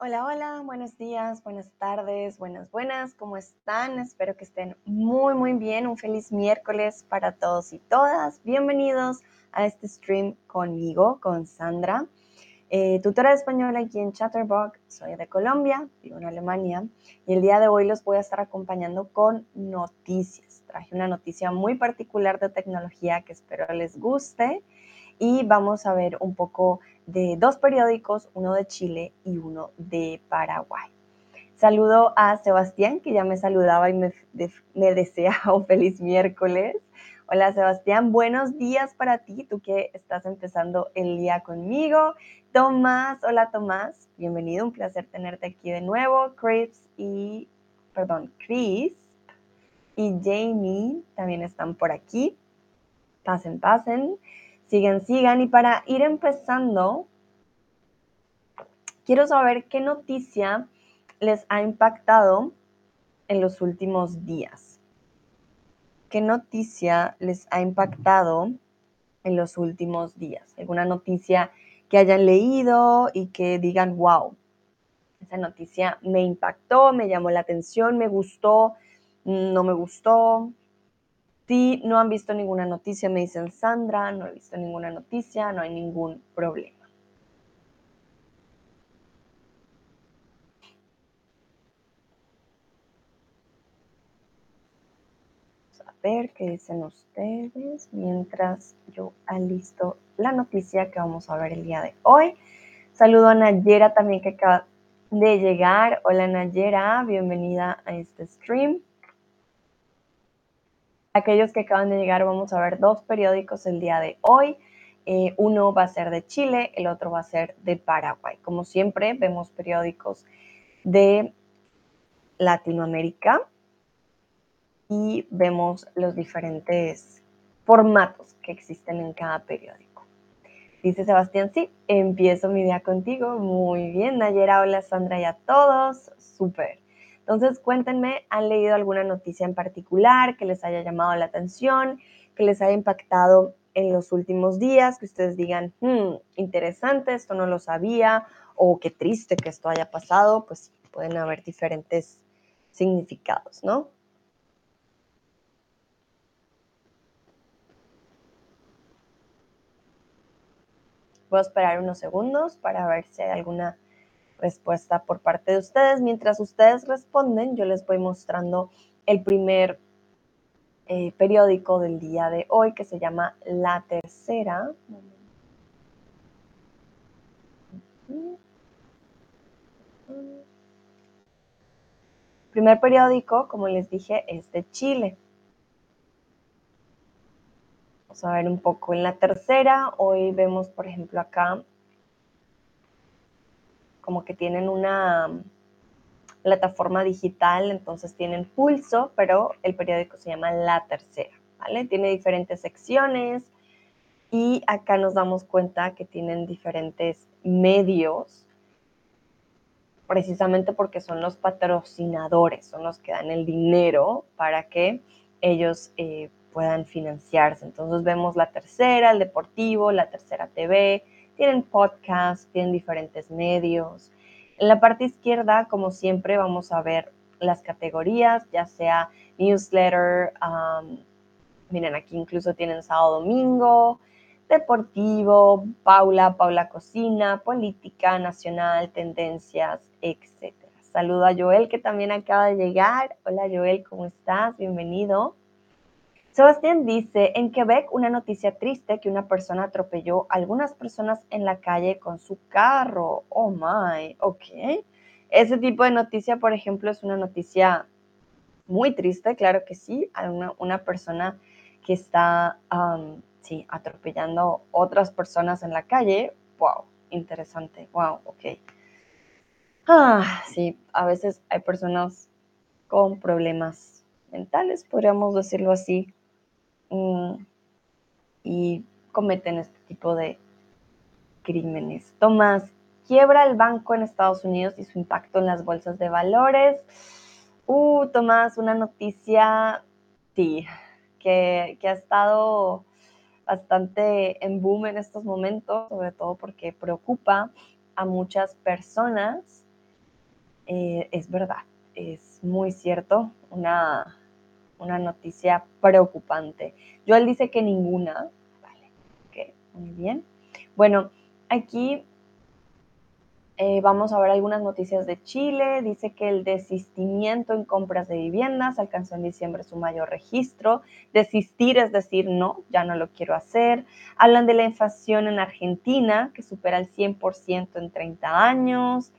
Hola, hola, buenos días, buenas tardes, buenas, buenas, ¿cómo están? Espero que estén muy, muy bien. Un feliz miércoles para todos y todas. Bienvenidos a este stream conmigo, con Sandra, eh, tutora de español aquí en Chatterbox. Soy de Colombia, vivo en Alemania y el día de hoy los voy a estar acompañando con noticias. Traje una noticia muy particular de tecnología que espero les guste y vamos a ver un poco de dos periódicos, uno de Chile y uno de Paraguay. Saludo a Sebastián, que ya me saludaba y me, me desea un feliz miércoles. Hola Sebastián, buenos días para ti, tú que estás empezando el día conmigo. Tomás, hola Tomás, bienvenido, un placer tenerte aquí de nuevo. Chris y, perdón, Chris y Jamie también están por aquí. Pasen, pasen. Sigan, sigan. Y para ir empezando, quiero saber qué noticia les ha impactado en los últimos días. ¿Qué noticia les ha impactado en los últimos días? ¿Alguna noticia que hayan leído y que digan, wow, esa noticia me impactó, me llamó la atención, me gustó, no me gustó? Si no han visto ninguna noticia, me dicen Sandra, no he visto ninguna noticia, no hay ningún problema. Vamos a ver qué dicen ustedes mientras yo alisto la noticia que vamos a ver el día de hoy. Saludo a Nayera también que acaba de llegar. Hola Nayera, bienvenida a este stream aquellos que acaban de llegar, vamos a ver dos periódicos el día de hoy. Eh, uno va a ser de Chile, el otro va a ser de Paraguay. Como siempre, vemos periódicos de Latinoamérica y vemos los diferentes formatos que existen en cada periódico. Dice Sebastián, sí, empiezo mi día contigo. Muy bien, Nayera, hola Sandra y a todos. Súper. Entonces, cuéntenme, ¿han leído alguna noticia en particular que les haya llamado la atención, que les haya impactado en los últimos días, que ustedes digan, hmm, interesante, esto no lo sabía, o qué triste que esto haya pasado? Pues pueden haber diferentes significados, ¿no? Voy a esperar unos segundos para ver si hay alguna respuesta por parte de ustedes. Mientras ustedes responden, yo les voy mostrando el primer eh, periódico del día de hoy que se llama La Tercera. primer periódico, como les dije, es de Chile. Vamos a ver un poco en la tercera. Hoy vemos, por ejemplo, acá como que tienen una plataforma digital, entonces tienen pulso, pero el periódico se llama La Tercera, ¿vale? Tiene diferentes secciones y acá nos damos cuenta que tienen diferentes medios, precisamente porque son los patrocinadores, son los que dan el dinero para que ellos eh, puedan financiarse. Entonces vemos La Tercera, el Deportivo, La Tercera TV, tienen podcasts, tienen diferentes medios. En la parte izquierda, como siempre, vamos a ver las categorías, ya sea newsletter, miren aquí incluso tienen sábado domingo, deportivo, Paula, Paula Cocina, política nacional, tendencias, etc. Saludo a Joel que también acaba de llegar. Hola Joel, ¿cómo estás? Bienvenido. Sebastián dice, en Quebec una noticia triste que una persona atropelló a algunas personas en la calle con su carro. Oh my, ok. Ese tipo de noticia, por ejemplo, es una noticia muy triste, claro que sí, a una, persona que está, sí, atropellando otras personas en la calle. Wow, interesante, wow, ok. Ah, sí, a veces hay personas con problemas mentales, podríamos decirlo así, Mm, y cometen este tipo de crímenes. Tomás, quiebra el banco en Estados Unidos y su impacto en las bolsas de valores. Uh, Tomás, una noticia, sí, que, que ha estado bastante en boom en estos momentos, sobre todo porque preocupa a muchas personas eh, es verdad, es muy cierto, una, una noticia preocupante. Joel dice que ninguna. Vale, ok, muy bien. Bueno, aquí eh, vamos a ver algunas noticias de Chile. Dice que el desistimiento en compras de viviendas alcanzó en diciembre su mayor registro. Desistir es decir, no, ya no lo quiero hacer. Hablan de la inflación en Argentina, que supera el 100% en 30 años.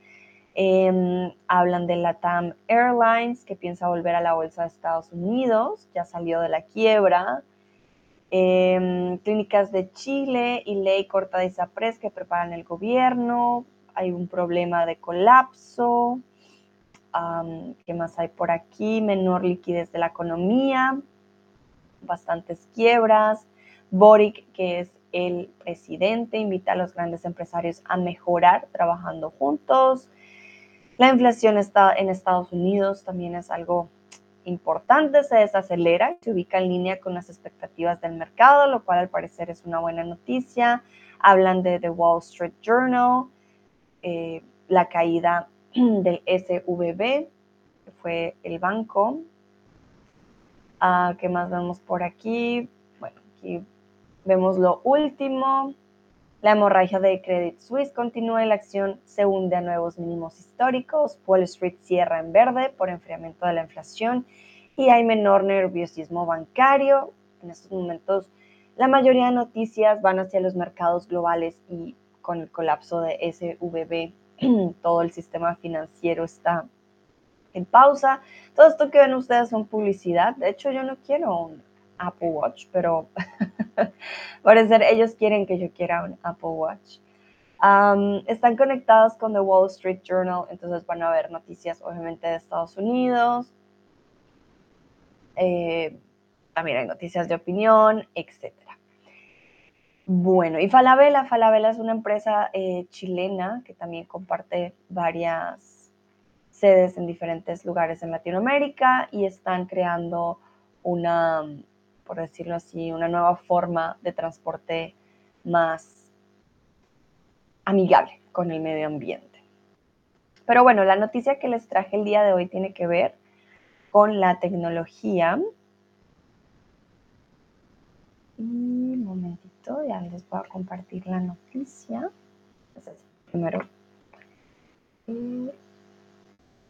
Em, hablan de la TAM Airlines, que piensa volver a la bolsa de Estados Unidos, ya salió de la quiebra. Em, clínicas de Chile y ley corta de ISAPRES que preparan el gobierno. Hay un problema de colapso. ¿Qué más hay por aquí? Menor liquidez de la economía. Bastantes quiebras. Boric, que es el presidente, invita a los grandes empresarios a mejorar trabajando juntos. La inflación está en Estados Unidos también es algo importante, se desacelera y se ubica en línea con las expectativas del mercado, lo cual al parecer es una buena noticia. Hablan de The Wall Street Journal, eh, la caída del SVB, que fue el banco. Ah, ¿Qué más vemos por aquí? Bueno, aquí vemos lo último. La hemorragia de Credit Suisse continúa y la acción se hunde a nuevos mínimos históricos. Wall Street cierra en verde por enfriamiento de la inflación y hay menor nerviosismo bancario. En estos momentos, la mayoría de noticias van hacia los mercados globales y con el colapso de SVB, todo el sistema financiero está en pausa. Todo esto que ven ustedes son publicidad. De hecho, yo no quiero un Apple Watch, pero parecer ellos quieren que yo quiera un Apple Watch. están conectados con The Wall Street Journal, entonces van a ver noticias obviamente de Estados Unidos. Eh, también hay noticias de opinión, etc. Bueno, y Falabella, Falabella es una empresa eh, chilena que también comparte varias sedes en diferentes lugares en Latinoamérica y están creando una por decirlo así, una nueva forma de transporte más amigable con el medio ambiente. Pero bueno, la noticia que les traje el día de hoy tiene que ver con la tecnología. Y un momentito, ya les voy a compartir la noticia. primero.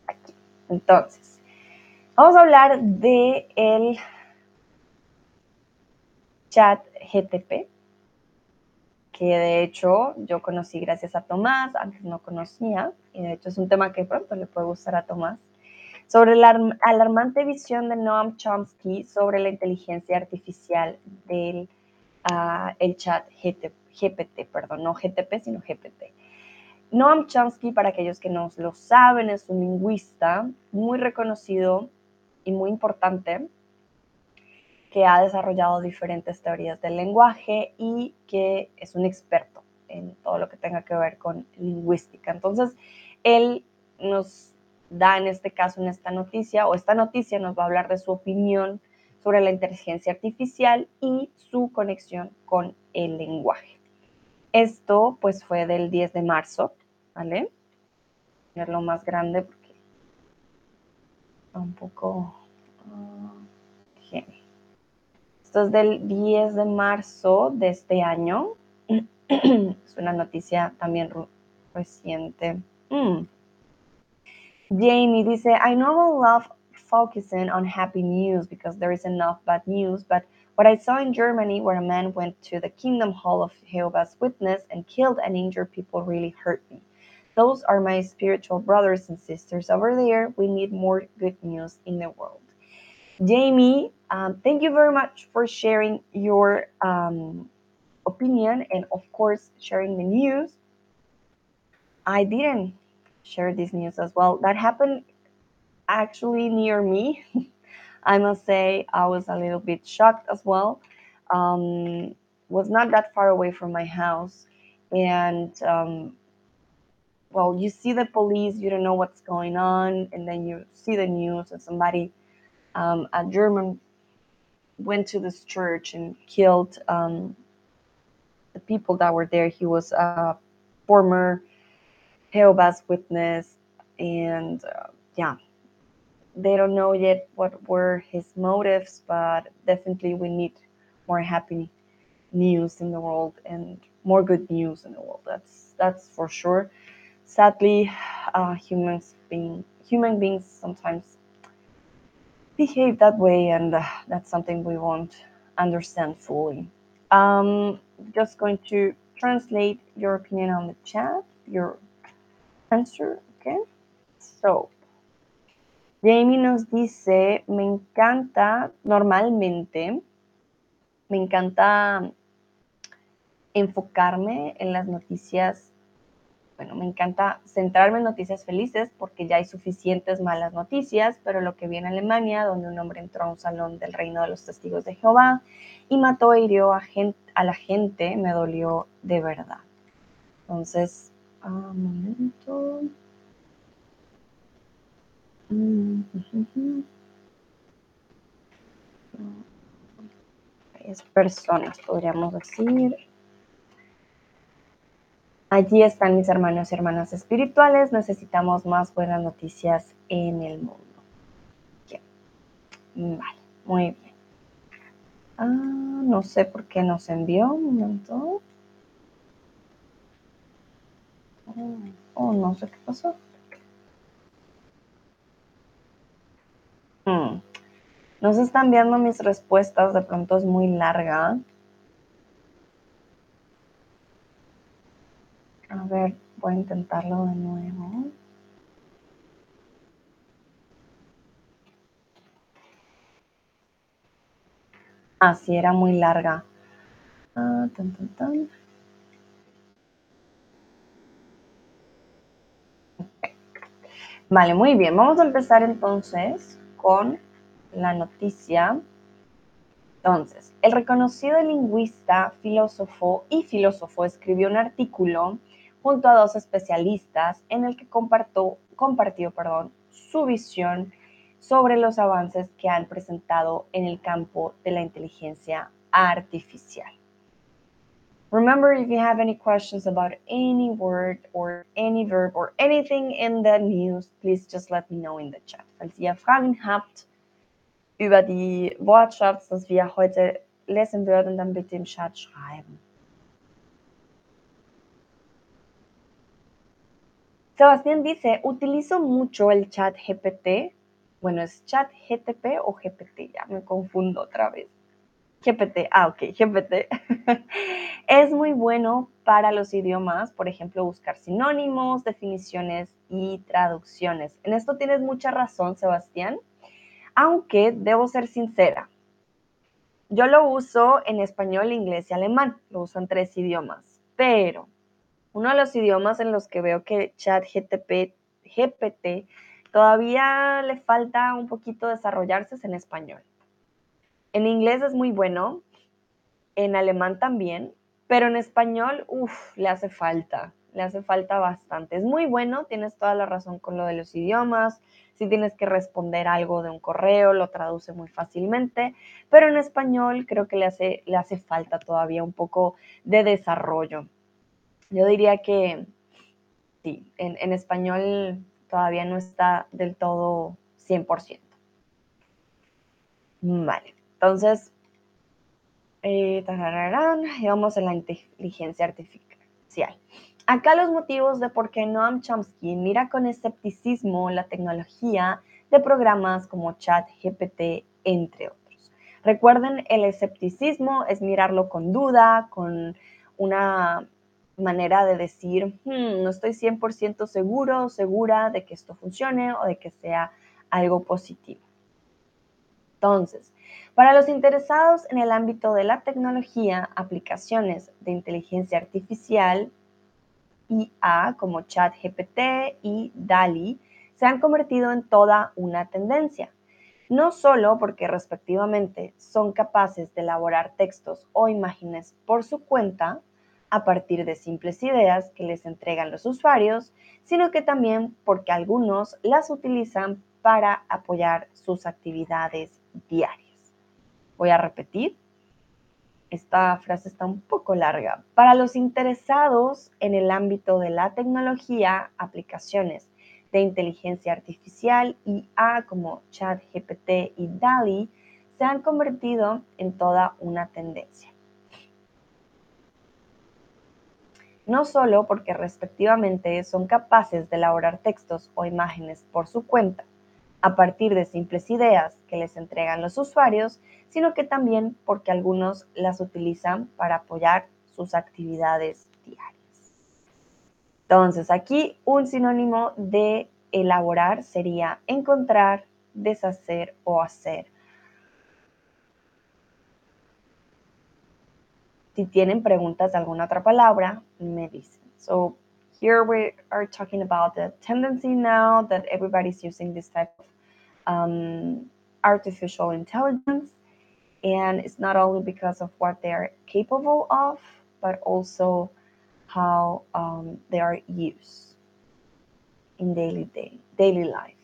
Aquí. Entonces, vamos a hablar de el chat GTP, que de hecho yo conocí gracias a Tomás, antes no conocía, y de hecho es un tema que pronto le puede gustar a Tomás, sobre la alarmante visión de Noam Chomsky sobre la inteligencia artificial del ah, el chat GPT, perdón, no GTP, sino GPT. Noam Chomsky, para aquellos que no lo saben, es un lingüista muy reconocido y muy importante que ha desarrollado diferentes teorías del lenguaje y que es un experto en todo lo que tenga que ver con lingüística. Entonces, él nos da en este caso, en esta noticia, o esta noticia nos va a hablar de su opinión sobre la inteligencia artificial y su conexión con el lenguaje. Esto pues fue del 10 de marzo, ¿vale? Verlo más grande porque un poco... Uh, esto es del 10 de marzo de este año. es una noticia también reciente. Mm. Jamie dice, I normally love focusing on happy news because there is enough bad news, but what I saw in Germany where a man went to the Kingdom Hall of Jehovah's Witness and killed and injured people really hurt me. Those are my spiritual brothers and sisters over there. We need more good news in the world. Jamie, um, thank you very much for sharing your um, opinion and, of course, sharing the news. I didn't share this news as well. That happened actually near me. I must say, I was a little bit shocked as well. Um, was not that far away from my house, and um, well, you see the police, you don't know what's going on, and then you see the news, and somebody um, a German went to this church and killed um, the people that were there. He was a former Jehovah's Witness, and uh, yeah, they don't know yet what were his motives, but definitely we need more happy news in the world and more good news in the world. That's that's for sure. Sadly, uh, humans being human beings sometimes behave that way, and uh, that's something we won't understand fully. Um, just going to translate your opinion on the chat, your answer, okay? So, Jamie nos dice, me encanta normalmente, me encanta enfocarme en las noticias, bueno, me encanta centrarme en noticias felices porque ya hay suficientes malas noticias, pero lo que vi en Alemania, donde un hombre entró a un salón del reino de los testigos de Jehová y mató e hirió a, a la gente, me dolió de verdad. Entonces, un momento. Es personas, podríamos decir. Allí están mis hermanos y hermanas espirituales. Necesitamos más buenas noticias en el mundo. Vale, muy bien. Ah, no sé por qué nos envió. Un momento. Oh, no sé qué pasó. Hmm. No se están viendo mis respuestas, de pronto es muy larga. A ver, voy a intentarlo de nuevo. Ah, sí, era muy larga. Ah, Vale, muy bien. Vamos a empezar entonces con la noticia. Entonces, el reconocido lingüista, filósofo y filósofo escribió un artículo junto a dos especialistas en el que compartió, compartió perdón, su visión sobre los avances que han presentado en el campo de la inteligencia artificial. Remember, if you have any questions about any word or any verb or anything in the news, please just let me know in the chat. Falls ihr Fragen habt über die Wortschatz, das wir heute lesen würden, dann bitte im Chat schreiben. Sebastián dice, utilizo mucho el chat GPT. Bueno, ¿es chat GTP o GPT? Ya me confundo otra vez. GPT, ah, ok, GPT. es muy bueno para los idiomas, por ejemplo, buscar sinónimos, definiciones y traducciones. En esto tienes mucha razón, Sebastián, aunque debo ser sincera. Yo lo uso en español, inglés y alemán, lo uso en tres idiomas, pero uno de los idiomas en los que veo que chat GTP, GPT todavía le falta un poquito desarrollarse es en español. En inglés es muy bueno, en alemán también, pero en español, uff, le hace falta, le hace falta bastante. Es muy bueno, tienes toda la razón con lo de los idiomas, si tienes que responder algo de un correo, lo traduce muy fácilmente, pero en español creo que le hace, le hace falta todavía un poco de desarrollo. Yo diría que sí, en, español todavía no está del todo 100%. Vale. Entonces, eh, vamos a la inteligencia artificial. Acá los motivos de por qué Noam Chomsky mira con escepticismo la tecnología de programas como ChatGPT, entre otros. Recuerden, el escepticismo es mirarlo con duda, con una manera de decir, hmm, no estoy 100% seguro o segura de que esto funcione o de que sea algo positivo. Entonces, para los interesados en el ámbito de la tecnología, aplicaciones de inteligencia artificial, IA como ChatGPT y DALI se han convertido en toda una tendencia. No solo porque respectivamente son capaces de elaborar textos o imágenes por su cuenta a partir de simples ideas que les entregan los usuarios, sino que también porque algunos las utilizan para apoyar sus actividades diarias. Voy a repetir. Esta frase está un poco larga. Para los interesados en el ámbito de la tecnología, aplicaciones de inteligencia artificial IA como ChatGPT y DALI se han convertido en toda una tendencia. No solo porque respectivamente son capaces de elaborar textos o imágenes por su cuenta, a partir de simples ideas que les entregan los usuarios, sino que también porque algunos las utilizan para apoyar sus actividades diarias. Entonces, aquí un sinónimo de elaborar sería encontrar, deshacer o hacer. Si tienen preguntas de alguna otra palabra, me dicen. So here we are talking about the tendency now that everybody's using this type of um, artificial intelligence. And it's not only because of what they're capable of, but also how um, they are used in daily, day, daily life.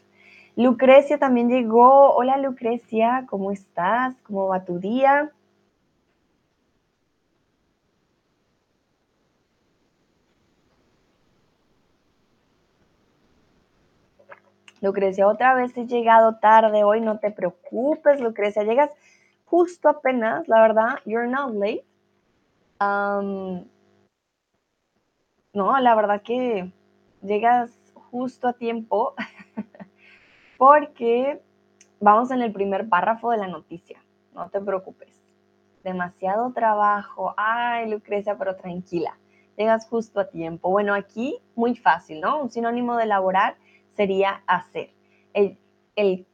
Lucrecia también llegó. Hola Lucrecia, ¿cómo estás? ¿Cómo va tu día? Lucrecia, otra vez he llegado tarde hoy, no te preocupes, Lucrecia, llegas justo apenas, la verdad, you're not late. No, la verdad que llegas justo a tiempo porque vamos en el primer párrafo de la noticia. No te preocupes. Demasiado trabajo. Ay, Lucrecia, pero tranquila. Llegas justo a tiempo. Bueno, aquí muy fácil, ¿no? Un sinónimo de elaborar sería hacer. El,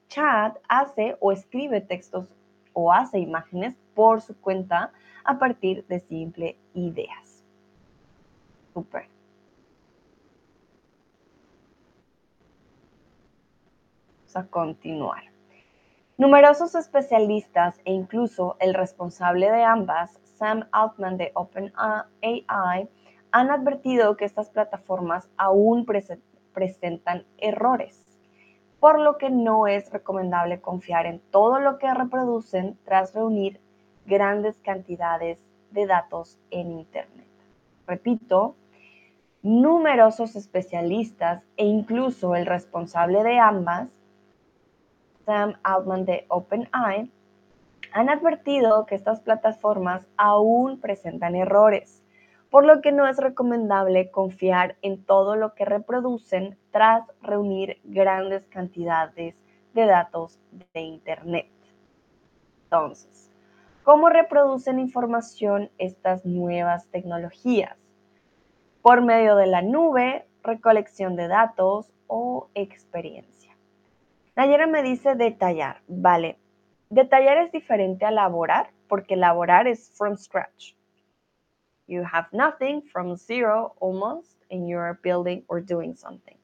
chat hace o escribe textos o hace imágenes por su cuenta a partir de simples ideas. Super. a continuar. Numerosos especialistas e incluso el responsable de ambas, Sam Altman de OpenAI, han advertido que estas plataformas aún presentan errores, por lo que no es recomendable confiar en todo lo que reproducen tras reunir grandes cantidades de datos en Internet. Repito, numerosos especialistas e incluso el responsable de ambas Sam Altman de OpenAI, han advertido que estas plataformas aún presentan errores, por lo que no es recomendable confiar en todo lo que reproducen tras reunir grandes cantidades de datos de Internet. Entonces, ¿cómo reproducen información estas nuevas tecnologías? Por medio de la nube, recolección de datos o experiencia. Nayera me dice detallar. Vale. Detallar es diferente a elaborar, porque elaborar es from scratch. You have nothing from zero almost, and you're building or doing something.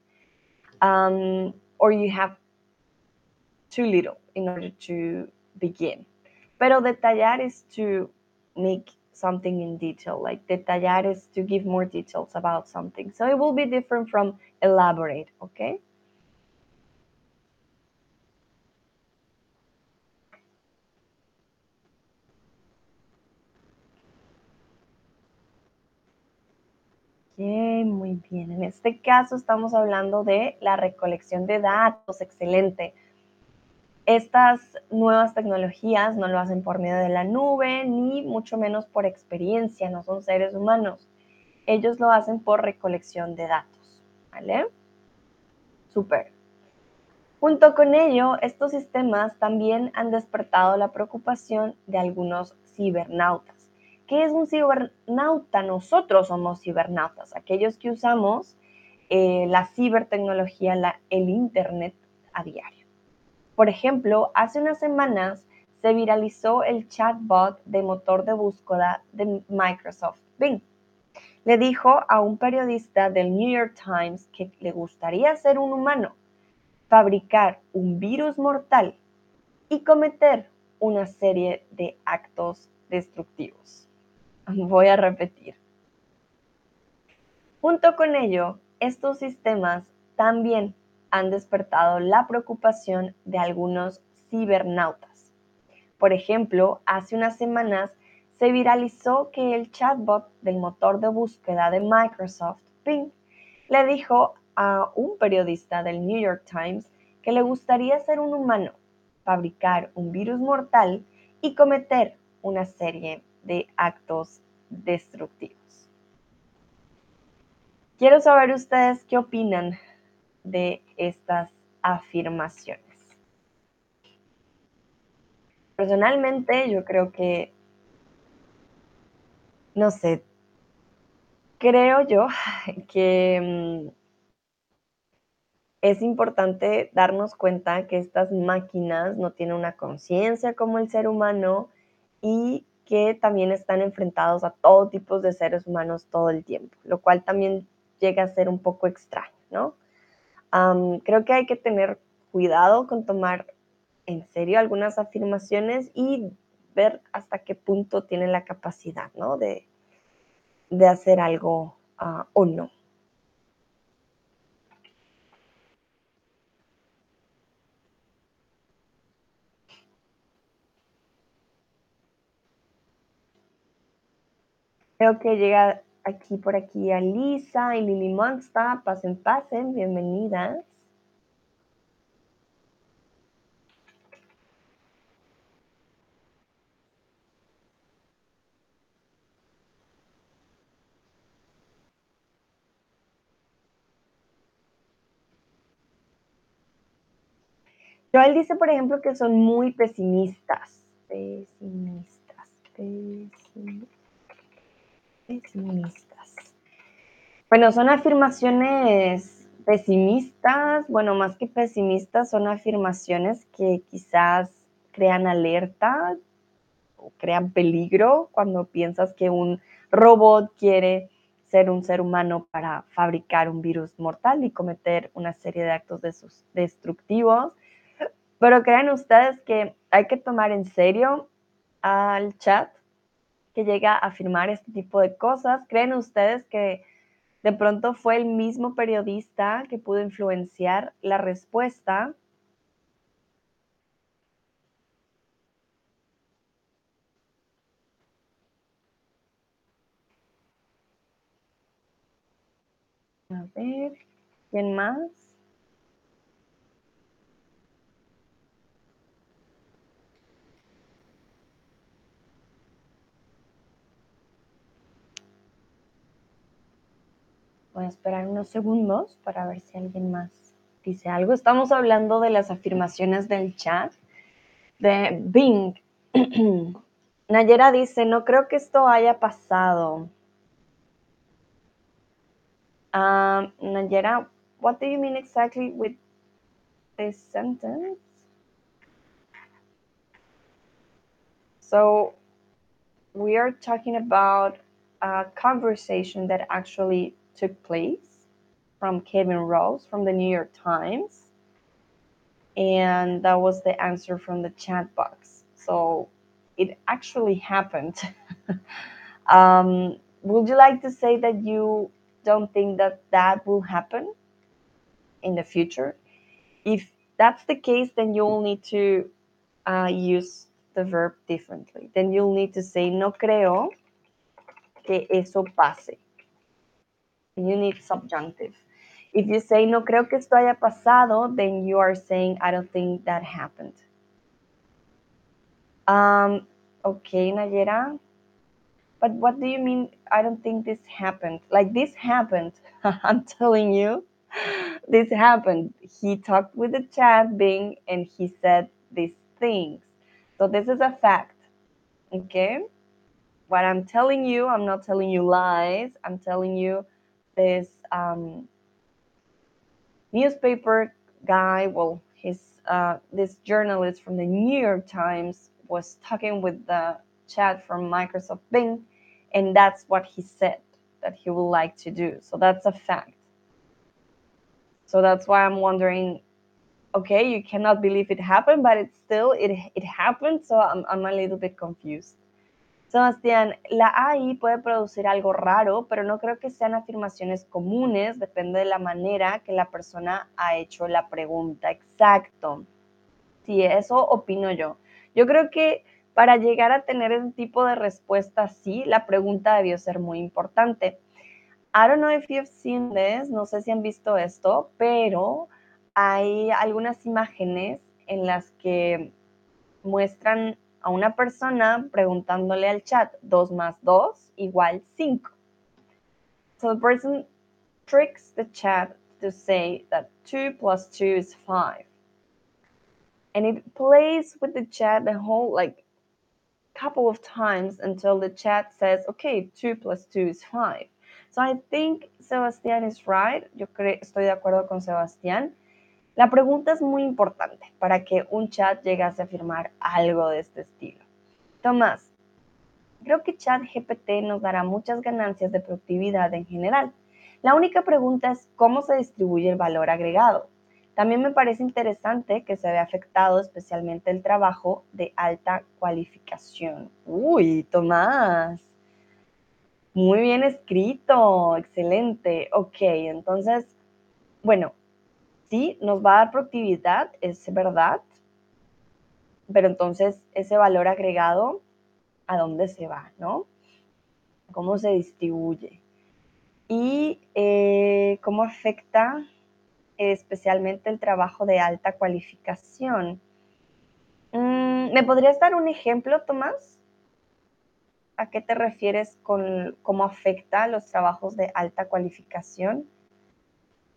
Um, or you have too little in order to begin. Pero detallar is to make something in detail. Like detallar is to give more details about something. So it will be different from elaborate, okay? Muy bien. En este caso estamos hablando de la recolección de datos, excelente. Estas nuevas tecnologías no lo hacen por medio de la nube, ni mucho menos por experiencia, no son seres humanos. Ellos lo hacen por recolección de datos, ¿vale? Súper. Junto con ello, estos sistemas también han despertado la preocupación de algunos cibernautas ¿Qué es un cibernauta? Nosotros somos cibernautas, aquellos que usamos eh, la cibertecnología, la, el Internet a diario. Por ejemplo, hace unas semanas se viralizó el chatbot de motor de búsqueda de Microsoft Bing. Le dijo a un periodista del New York Times que le gustaría ser un humano, fabricar un virus mortal y cometer una serie de actos destructivos. Voy a repetir. Junto con ello, estos sistemas también han despertado la preocupación de algunos cibernautas. Por ejemplo, hace unas semanas se viralizó que el chatbot del motor de búsqueda de Microsoft, Bing, le dijo a un periodista del New York Times que le gustaría ser un humano, fabricar un virus mortal y cometer una serie de actos destructivos. Quiero saber ustedes qué opinan de estas afirmaciones. Personalmente yo creo que, no sé, creo yo que mm, es importante darnos cuenta que estas máquinas no tienen una conciencia como el ser humano y que también están enfrentados a todo tipo de seres humanos todo el tiempo, lo cual también llega a ser un poco extraño, ¿no? creo que hay que tener cuidado con tomar en serio algunas afirmaciones y ver hasta qué punto tienen la capacidad, ¿no? De, hacer algo ah, o no. Creo que llega aquí por aquí a Lisa y Lili Monsta. Pasen, pasen, bienvenidas. Joel dice, por ejemplo, que son muy pesimistas. Pesimistas. Pesimistas. Bueno, son afirmaciones pesimistas. Bueno, más que pesimistas, son afirmaciones que quizás crean alerta o crean peligro cuando piensas que un robot quiere ser un ser humano para fabricar un virus mortal y cometer una serie de actos destructivos. Pero crean ustedes que hay que tomar en serio al chat que llega a afirmar este tipo de cosas. ¿Creen ustedes que de pronto fue el mismo periodista que pudo influenciar la respuesta? A ver, ¿quién más? Voy a esperar unos segundos para ver si alguien más dice algo. Estamos hablando de las afirmaciones del chat de Bing. Nayera dice, no creo que esto haya pasado. Um, Nayera, what do you mean exactly with this sentence? So we are talking about a conversation that actually took place from Kevin Rose from the New York Times. And that was the answer from the chat box. So it actually happened. um, would you like to say that you don't think that that will happen in the future? If that's the case, then you'll need to uh, use the verb differently. Then you'll need to say, no creo que eso pase. You need subjunctive. If you say no creo que esto haya pasado, then you are saying I don't think that happened. Um, okay, Nayera. But what do you mean? I don't think this happened. Like this happened. I'm telling you, this happened. He talked with the chat Bing and he said these things. So this is a fact. Okay? What I'm telling you, I'm not telling you lies. I'm telling you this um, newspaper guy, well, his uh, this journalist from the New York Times was talking with the chat from Microsoft Bing, and that's what he said that he would like to do. So that's a fact. So that's why I'm wondering. Okay, you cannot believe it happened, but it still it it happened. So I'm I'm a little bit confused. Sebastián, la AI puede producir algo raro, pero no creo que sean afirmaciones comunes, depende de la manera que la persona ha hecho la pregunta. Exacto. Sí, eso opino yo. Yo creo que para llegar a tener ese tipo de respuesta, sí, la pregunta debió ser muy importante. I don't know if you've seen this, no sé si han visto esto, pero hay algunas imágenes en las que muestran a una persona preguntándole al chat 2 más 2 igual 5. So the person tricks the chat to say that 2 plus 2 is 5. And it plays with the chat the whole like couple of times until the chat says, okay, 2 plus 2 is 5. So I think Sebastián is right. Yo estoy de acuerdo con Sebastián. La pregunta es muy importante para que un chat llegase a afirmar algo de este estilo. Tomás, creo que ChatGPT nos dará muchas ganancias de productividad en general. La única pregunta es cómo se distribuye el valor agregado. También me parece interesante que se vea afectado especialmente el trabajo de alta cualificación. Uy, Tomás. Muy bien escrito, excelente. Ok, entonces, bueno, sí, nos va a dar productividad, es verdad, pero entonces ese valor agregado, ¿a dónde se va, no? ¿Cómo se distribuye? Y eh, cómo afecta especialmente el trabajo de alta cualificación. Mm, ¿Me podrías dar un ejemplo, Tomás? ¿A qué te refieres con cómo afecta los trabajos de alta cualificación?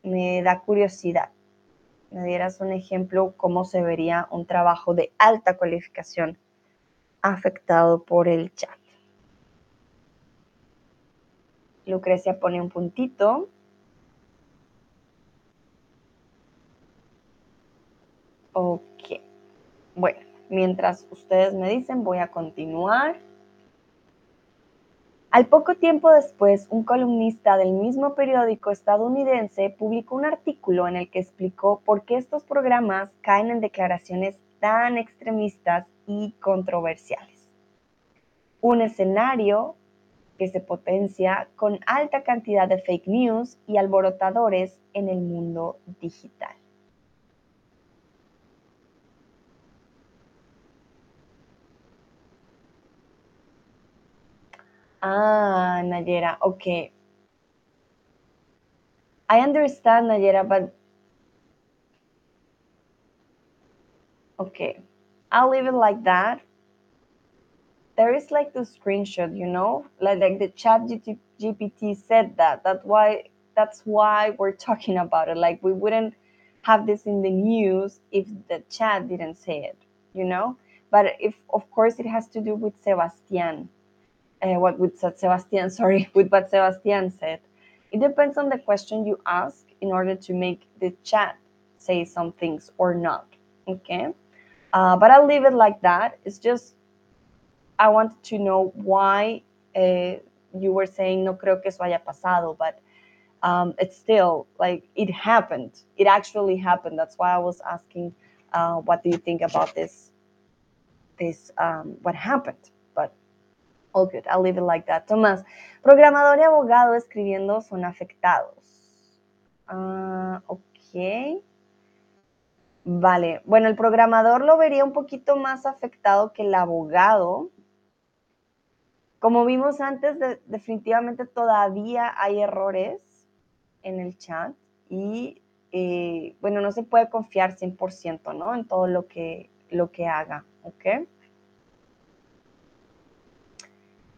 Me da curiosidad. ¿Me dieras un ejemplo cómo se vería un trabajo de alta cualificación afectado por el chat? Lucrecia pone un puntito. Ok. Bueno, mientras ustedes me dicen, voy a continuar. Al poco tiempo después, un columnista del mismo periódico estadounidense publicó un artículo en el que explicó por qué estos programas caen en declaraciones tan extremistas y controversiales. Un escenario que se potencia con alta cantidad de fake news y alborotadores en el mundo digital. Ah, Nayera, okay. I understand, Nayera, but okay, I'll leave it like that. There is like the screenshot, you know, like, like the chat GPT said that. That's why that's why we're talking about it. Like we wouldn't have this in the news if the chat didn't say it, you know. But if of course it has to do with Sebastian uh, what with Sebastian, sorry, with what Sebastian said. It depends on the question you ask in order to make the chat say some things or not. Okay. Uh, but I'll leave it like that. It's just, I wanted to know why uh, you were saying no creo que eso haya pasado, but um, it's still like it happened. It actually happened. That's why I was asking, uh, what do you think about this? This um, what happened? Good, I'll leave it like that. Tomás, programador y abogado escribiendo son afectados. Ah, ok. Vale, bueno, el programador lo vería un poquito más afectado que el abogado. Como vimos antes, definitivamente todavía hay errores en el chat y, eh, bueno, no se puede confiar 100%, ¿no? En todo lo que, lo que haga, ¿ok?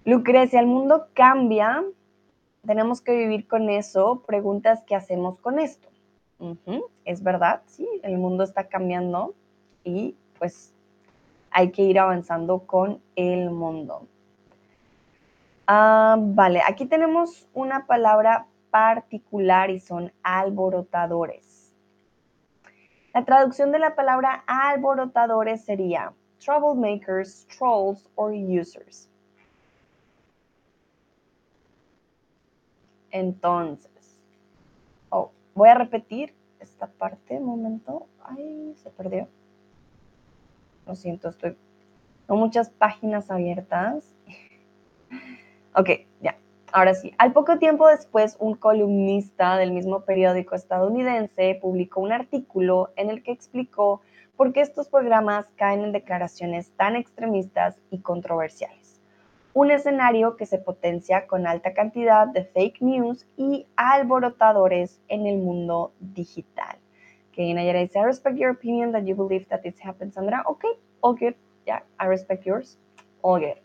Lucrecia, el mundo cambia, tenemos que vivir con eso. Preguntas, ¿qué hacemos con esto? Es verdad, sí, el mundo está cambiando y pues hay que ir avanzando con el mundo. Ah, vale, aquí tenemos una palabra particular y son alborotadores. La traducción de la palabra alborotadores sería troublemakers, trolls or users. Entonces, oh, voy a repetir esta parte, un momento. Ay, se perdió. Lo siento, estoy con muchas páginas abiertas. ok, ya. Ahora sí, al poco tiempo después, un columnista del mismo periódico estadounidense publicó un artículo en el que explicó por qué estos programas caen en declaraciones tan extremistas y controversiales. Un escenario que se potencia con alta cantidad de fake news y alborotadores en el mundo digital. Okay, Nayara dice, I respect your opinion that you believe that this happens, Sandra. Okay, all good. Yeah, I respect yours. All good.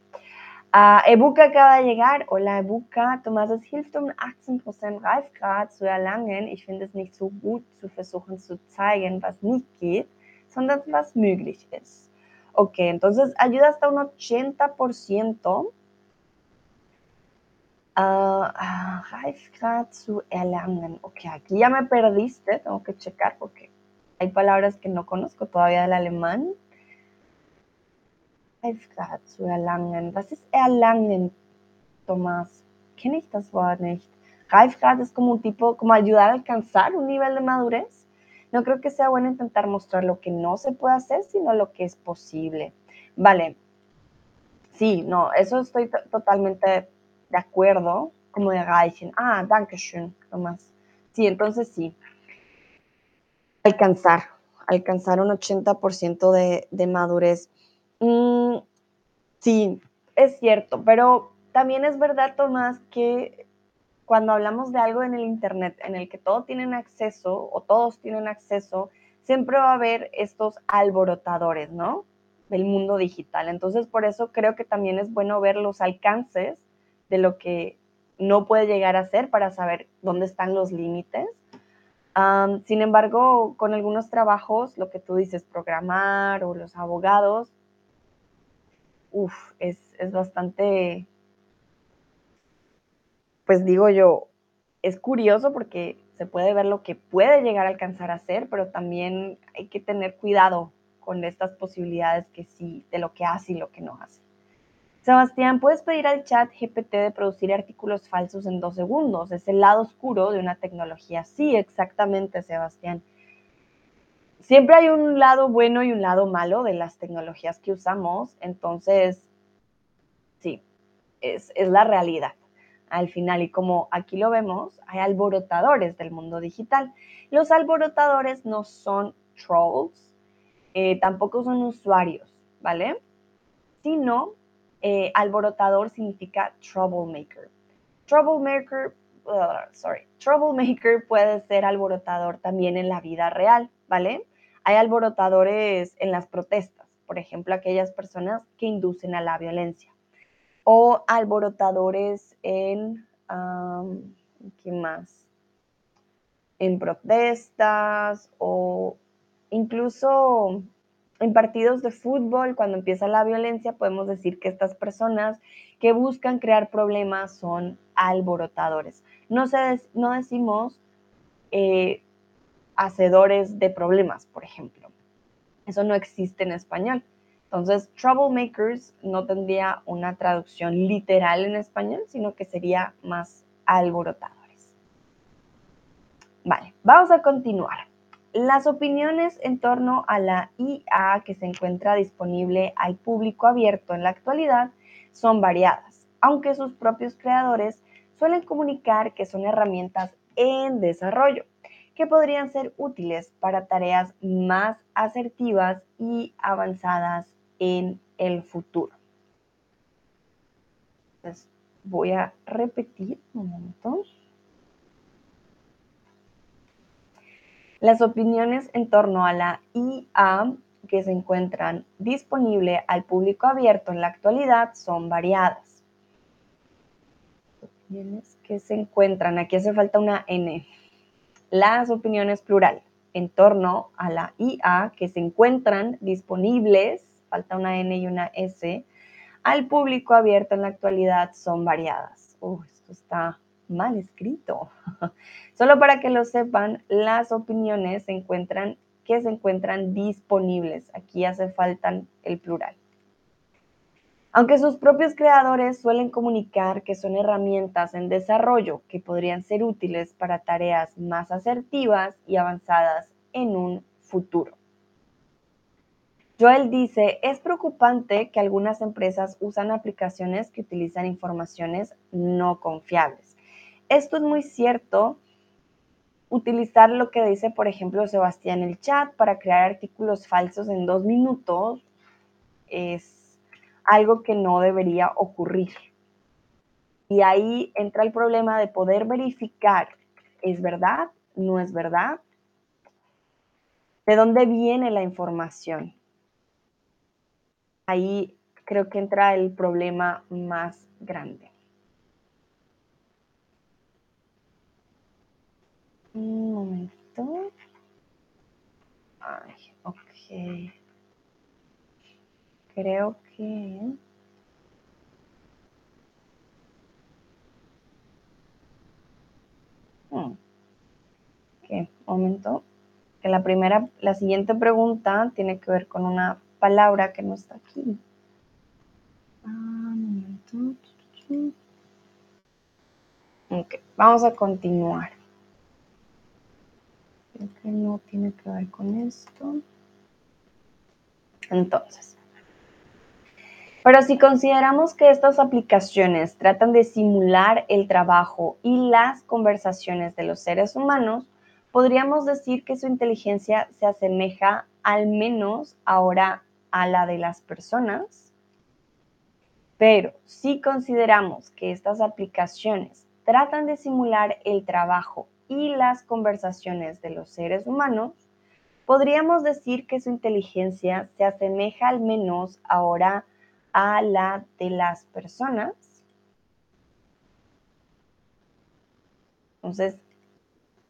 Uh, Ebuka acaba de llegar. Hola Ebuka. Thomas, es hilft um 18% Reifgrad zu erlangen. Ich finde es nicht so gut zu versuchen zu zeigen, was nicht geht, sondern was möglich ist. Ok, entonces ayuda hasta un 80% Uh, Reifgrad zu erlangen. Ok, aquí ya me perdiste, tengo que checar porque hay palabras que no conozco todavía del alemán. Reifgrad zu erlangen. Was ist erlangen, Tomás? Kenne ich das Wort nicht. Reifgrad es como un tipo, como ayudar a alcanzar un nivel de madurez. No creo que sea bueno intentar mostrar lo que no se puede hacer, sino lo que es posible. Vale. Sí, no, eso estoy totalmente de acuerdo, como de Reichen. Ah, Dankeschön, nomás. Sí, entonces sí. Alcanzar, alcanzar un 80% de, de, madurez. Mm, sí, es cierto, pero también es verdad, Tomás, que cuando hablamos de algo en el Internet en el que todos tienen acceso o todos tienen acceso, siempre va a haber estos alborotadores, ¿no? Del mundo digital. Entonces, por eso creo que también es bueno ver los alcances de lo que no puede llegar a ser para saber dónde están los límites. sin embargo, con algunos trabajos, lo que tú dices, programar o los abogados, uff, es, es bastante, pues digo yo, es curioso porque se puede ver lo que puede llegar a alcanzar a ser, pero también hay que tener cuidado con estas posibilidades que sí, de lo que hace y lo que no hace. Sebastián, ¿puedes pedir al chat GPT de producir artículos falsos en dos segundos? Es el lado oscuro de una tecnología. Sí, exactamente, Sebastián. Siempre hay un lado bueno y un lado malo de las tecnologías que usamos, entonces, sí, es, es la realidad al final. Y como aquí lo vemos, hay alborotadores del mundo digital. Los alborotadores no son trolls, eh, tampoco son usuarios, ¿vale? Sino eh, alborotador significa troublemaker. Troublemaker, uh, sorry, troublemaker puede ser alborotador también en la vida real, ¿vale? Hay alborotadores en las protestas, por ejemplo, aquellas personas que inducen a la violencia. O alborotadores en, ¿qué más? En protestas o incluso en partidos de fútbol, cuando empieza la violencia, podemos decir que estas personas que buscan crear problemas son alborotadores. No, no decimos eh, hacedores de problemas, por ejemplo. Eso no existe en español. Entonces, troublemakers no tendría una traducción literal en español, sino que sería más alborotadores. Vale, vamos a continuar. Las opiniones en torno a la IA que se encuentra disponible al público abierto en la actualidad son variadas, aunque sus propios creadores suelen comunicar que son herramientas en desarrollo, que podrían ser útiles para tareas más asertivas y avanzadas en el futuro. Voy a repetir un momento. Las opiniones en torno a la IA que se encuentran disponibles al público abierto en la actualidad son variadas. Opiniones que se encuentran, aquí hace falta una N. Las opiniones plural en torno a la IA que se encuentran disponibles, falta una N y una S, al público abierto en la actualidad son variadas. Uh, esto está mal escrito. Solo para que lo sepan, las opiniones se encuentran que se encuentran disponibles. Aquí hace falta el plural. Aunque sus propios creadores suelen comunicar que son herramientas en desarrollo que podrían ser útiles para tareas más asertivas y avanzadas en un futuro. Joel dice, es preocupante que algunas empresas usan aplicaciones que utilizan informaciones no confiables. Esto es muy cierto. Utilizar lo que dice, por ejemplo, Sebastián el chat para crear artículos falsos en dos minutos es algo que no debería ocurrir. Y ahí entra el problema de poder verificar, ¿es verdad? ¿No es verdad? ¿De dónde viene la información? Ahí creo que entra el problema más grande. Un momento. Ay, ok. Creo que... Hmm. Ok, momento. Que la primera, la siguiente pregunta tiene que ver con una palabra que no está aquí. Ah, momento. Ok, vamos a continuar. Que no tiene que ver con esto. Entonces, pero si consideramos que estas aplicaciones tratan de simular el trabajo y las conversaciones de los seres humanos, podríamos decir que su inteligencia se asemeja al menos ahora a la de las personas. Pero si consideramos que estas aplicaciones tratan de simular el trabajo y las conversaciones de los seres humanos, podríamos decir que su inteligencia se asemeja al menos ahora a la de las personas. Entonces,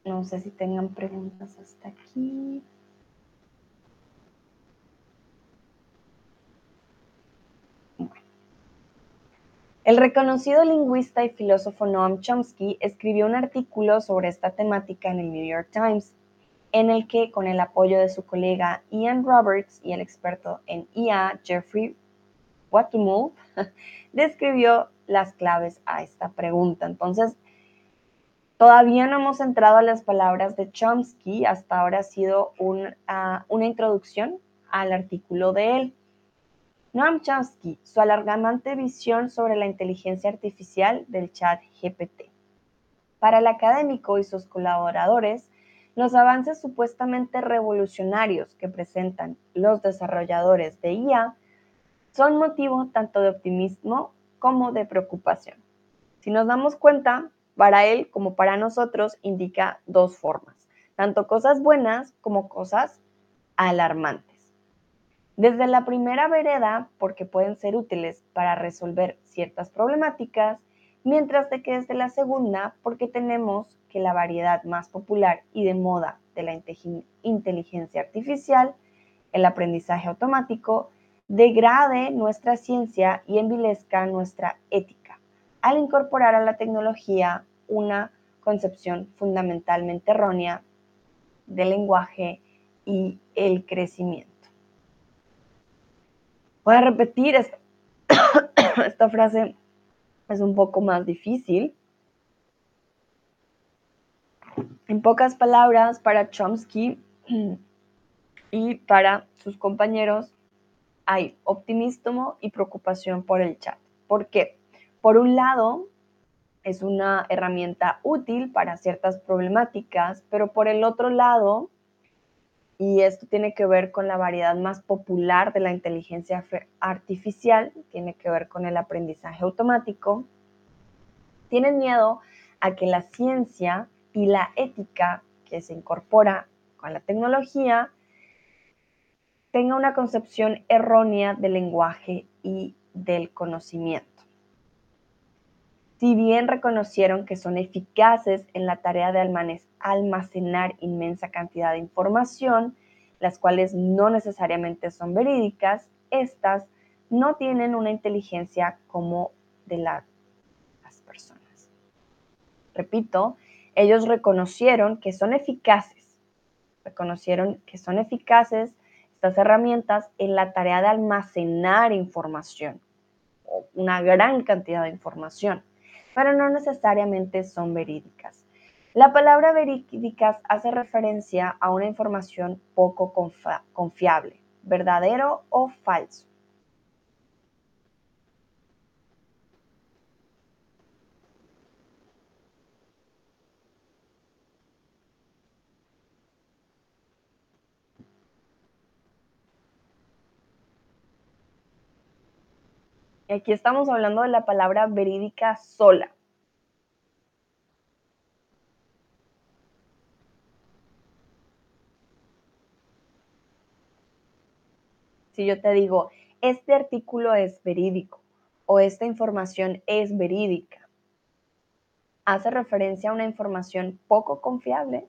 no sé si tengan preguntas hasta aquí. El reconocido lingüista y filósofo Noam Chomsky escribió un artículo sobre esta temática en el New York Times, en el que, con el apoyo de su colega Ian Roberts y el experto en IA Jeffrey Watumul, describió las claves a esta pregunta. Entonces, todavía no hemos entrado a las palabras de Chomsky, hasta ahora ha sido ah, una introducción al artículo de él. Noam Chomsky, su alargante visión sobre la inteligencia artificial del chat GPT. Para el académico y sus colaboradores, los avances supuestamente revolucionarios que presentan los desarrolladores de IA son motivo tanto de optimismo como de preocupación. Si nos damos cuenta, para él como para nosotros indica dos formas, tanto cosas buenas como cosas alarmantes. Desde la primera vereda, porque pueden ser útiles para resolver ciertas problemáticas, mientras que desde la segunda, porque tenemos que la variedad más popular y de moda de la inteligencia artificial, el aprendizaje automático, degrade nuestra ciencia y envilezca nuestra ética, al incorporar a la tecnología una concepción fundamentalmente errónea del lenguaje y el crecimiento. Voy a repetir esta, frase, es un poco más difícil. En pocas palabras, para Chomsky y para sus compañeros, hay optimismo y preocupación por el chat. ¿Por qué? Por un lado, es una herramienta útil para ciertas problemáticas, pero por el otro lado, y esto tiene que ver con la variedad más popular de la inteligencia artificial, tiene que ver con el aprendizaje automático, tienen miedo a que la ciencia y la ética que se incorpora con la tecnología tenga una concepción errónea del lenguaje y del conocimiento. Si bien reconocieron que son eficaces en la tarea de almacenar inmensa cantidad de información, las cuales no necesariamente son verídicas, estas no tienen una inteligencia como de las personas. Repito, ellos reconocieron que son eficaces, reconocieron que son eficaces estas herramientas en la tarea de almacenar información, una gran cantidad de información, pero no necesariamente son verídicas. La palabra verídicas hace referencia a una información poco confiable, verdadero o falso. Aquí estamos hablando de la palabra verídica sola. Si yo te digo, este artículo es verídico o esta información es verídica, hace referencia a una información poco confiable.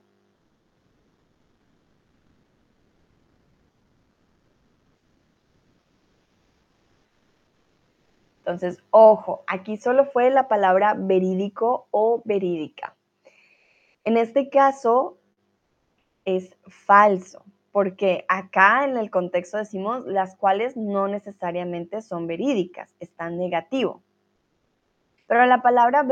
Entonces, ojo, aquí solo fue la palabra verídico o verídica. En este caso es falso porque acá en el contexto decimos las cuales no necesariamente son verídicas, están negativo. Pero la palabra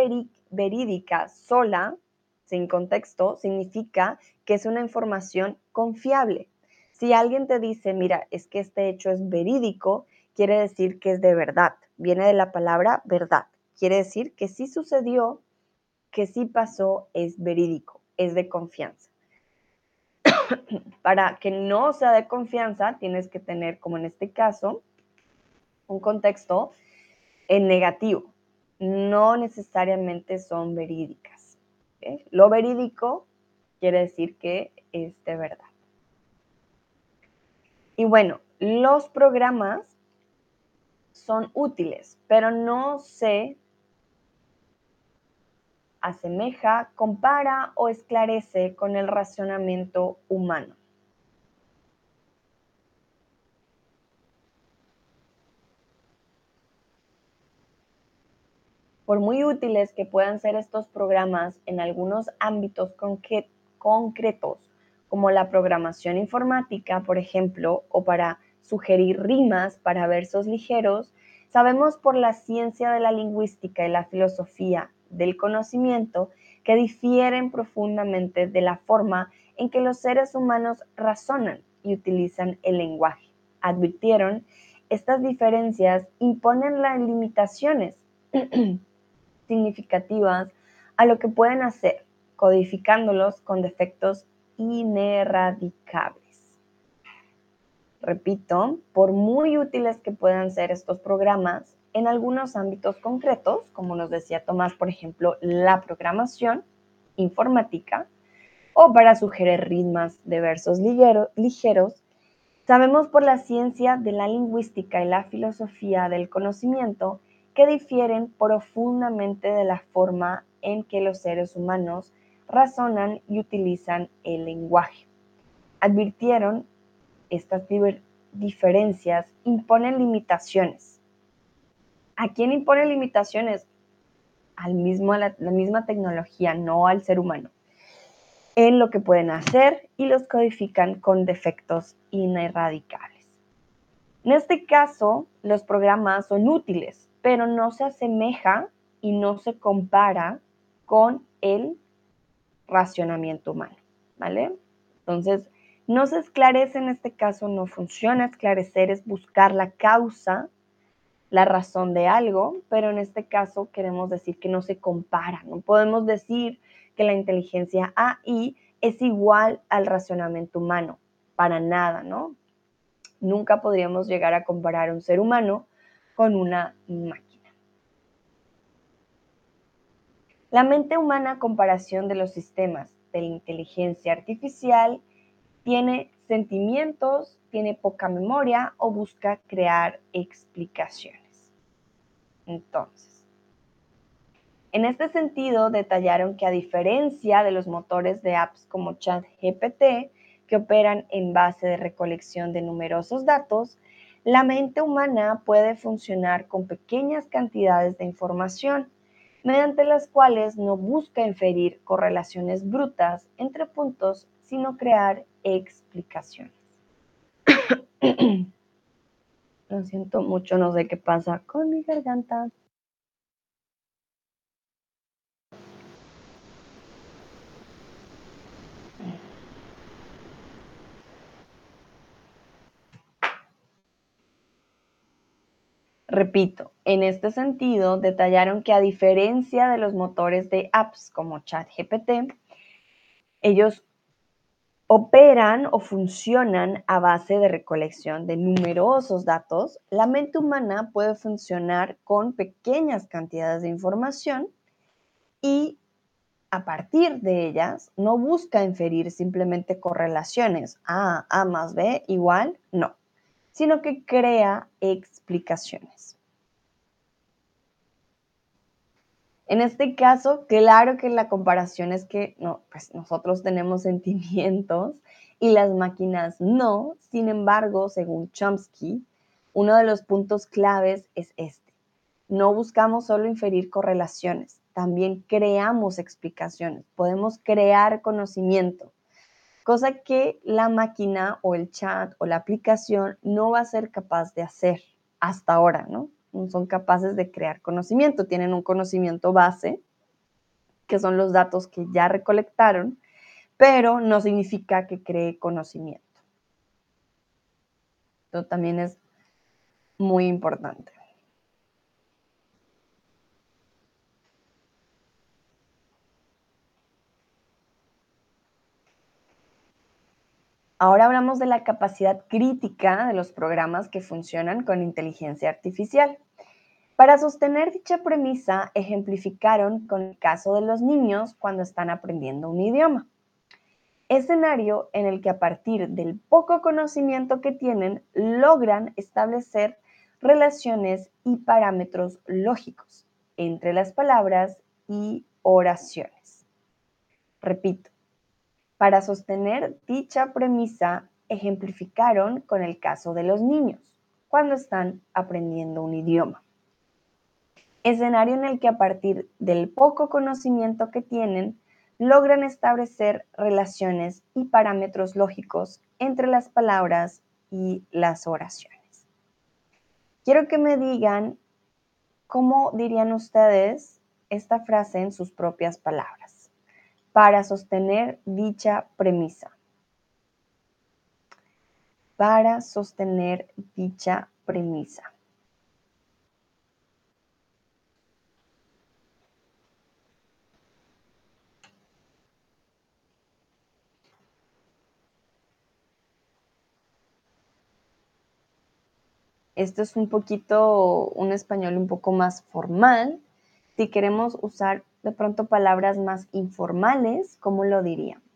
verídica sola, sin contexto, significa que es una información confiable. Si alguien te dice, mira, es que este hecho es verídico, quiere decir que es de verdad. Viene de la palabra verdad. Quiere decir que sí sucedió, que sí pasó, es verídico, es de confianza. para que no sea de confianza, tienes que tener, como en este caso, un contexto en negativo. No necesariamente son verídicas. Lo verídico quiere decir que es de verdad. Y bueno, los programas son útiles, pero no sé asemeja, compara o esclarece con el racionamiento humano. Por muy útiles que puedan ser estos programas en algunos ámbitos concretos, como la programación informática, por ejemplo, o para sugerir rimas para versos ligeros, sabemos por la ciencia de la lingüística y la filosofía del conocimiento que difieren profundamente de la forma en que los seres humanos razonan y utilizan el lenguaje. Advirtieron, estas diferencias imponen las limitaciones significativas a lo que pueden hacer, codificándolos con defectos inerradicables. Repito, por muy útiles que puedan ser estos programas, en algunos ámbitos concretos, como nos decía Tomás, por ejemplo, la programación informática, o para sugerir ritmos de versos ligeros, sabemos por la ciencia de la lingüística y la filosofía del conocimiento que difieren profundamente de la forma en que los seres humanos razonan y utilizan el lenguaje. Advirtieron estas diferencias imponen limitaciones ¿A quién impone limitaciones? Al mismo, a la, misma tecnología, no al ser humano, en lo que pueden hacer y los codifican con defectos inerradicables. En este caso, los programas son útiles, pero no se asemeja y no se compara con el racionamiento humano, ¿vale? Entonces, no se esclarece en este caso, no funciona esclarecer, es buscar la causa la razón de algo, pero en este caso queremos decir que no se compara. No podemos decir que la inteligencia AI es igual al racionamiento humano, para nada, ¿no? Nunca podríamos llegar a comparar un ser humano con una máquina. La mente humana, comparación de los sistemas de la inteligencia artificial, tiene sentimientos, tiene poca memoria o busca crear explicaciones. Entonces, en este sentido, detallaron que a diferencia de los motores de apps como ChatGPT, que operan en base de recolección de numerosos datos, la mente humana puede funcionar con pequeñas cantidades de información, mediante las cuales no busca inferir correlaciones brutas entre puntos, sino crear explicaciones. Lo siento mucho, no sé qué pasa con mi garganta. Repito, en este sentido, detallaron que a diferencia de los motores de apps como ChatGPT, ellos operan o funcionan a base de recolección de numerosos datos, la mente humana puede funcionar con pequeñas cantidades de información y a partir de ellas no busca inferir simplemente correlaciones. A, A más B igual, no, sino que crea explicaciones. En este caso, claro que la comparación es que no, pues nosotros tenemos sentimientos y las máquinas no. Sin embargo, según Chomsky, uno de los puntos claves es este. No buscamos solo inferir correlaciones, también creamos explicaciones, podemos crear conocimiento, cosa que la máquina o el chat o la aplicación no va a ser capaz de hacer hasta ahora, ¿no? Son capaces de crear conocimiento, tienen un conocimiento base, que son los datos que ya recolectaron, pero no significa que cree conocimiento. Esto también es muy importante. Ahora hablamos de la capacidad crítica de los programas que funcionan con inteligencia artificial. Para sostener dicha premisa, ejemplificaron con el caso de los niños cuando están aprendiendo un idioma. Escenario en el que a partir del poco conocimiento que tienen logran establecer relaciones y parámetros lógicos entre las palabras y oraciones. Repito, para sostener dicha premisa, ejemplificaron con el caso de los niños, cuando están aprendiendo un idioma. Escenario en el que a partir del poco conocimiento que tienen, logran establecer relaciones y parámetros lógicos entre las palabras y las oraciones. Quiero que me digan cómo dirían ustedes esta frase en sus propias palabras para sostener dicha premisa. Para sostener dicha premisa. Esto es un poquito, un español un poco más formal. Si queremos usar de pronto palabras más informales, ¿cómo lo diríamos?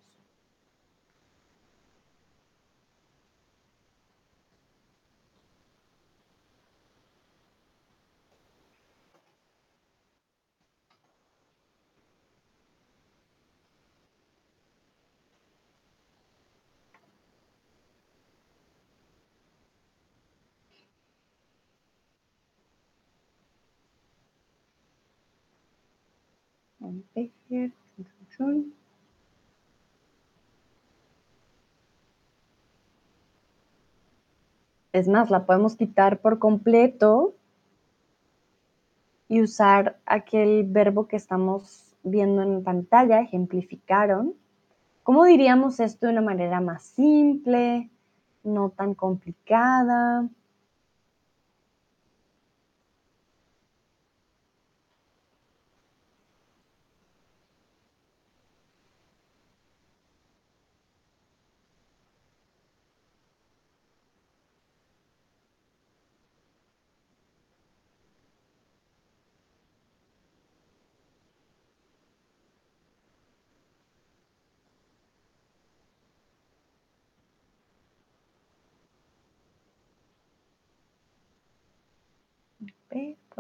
Es más, la podemos quitar por completo y usar aquel verbo que estamos viendo en pantalla, ejemplificaron. ¿Cómo diríamos esto de una manera más simple, no tan complicada?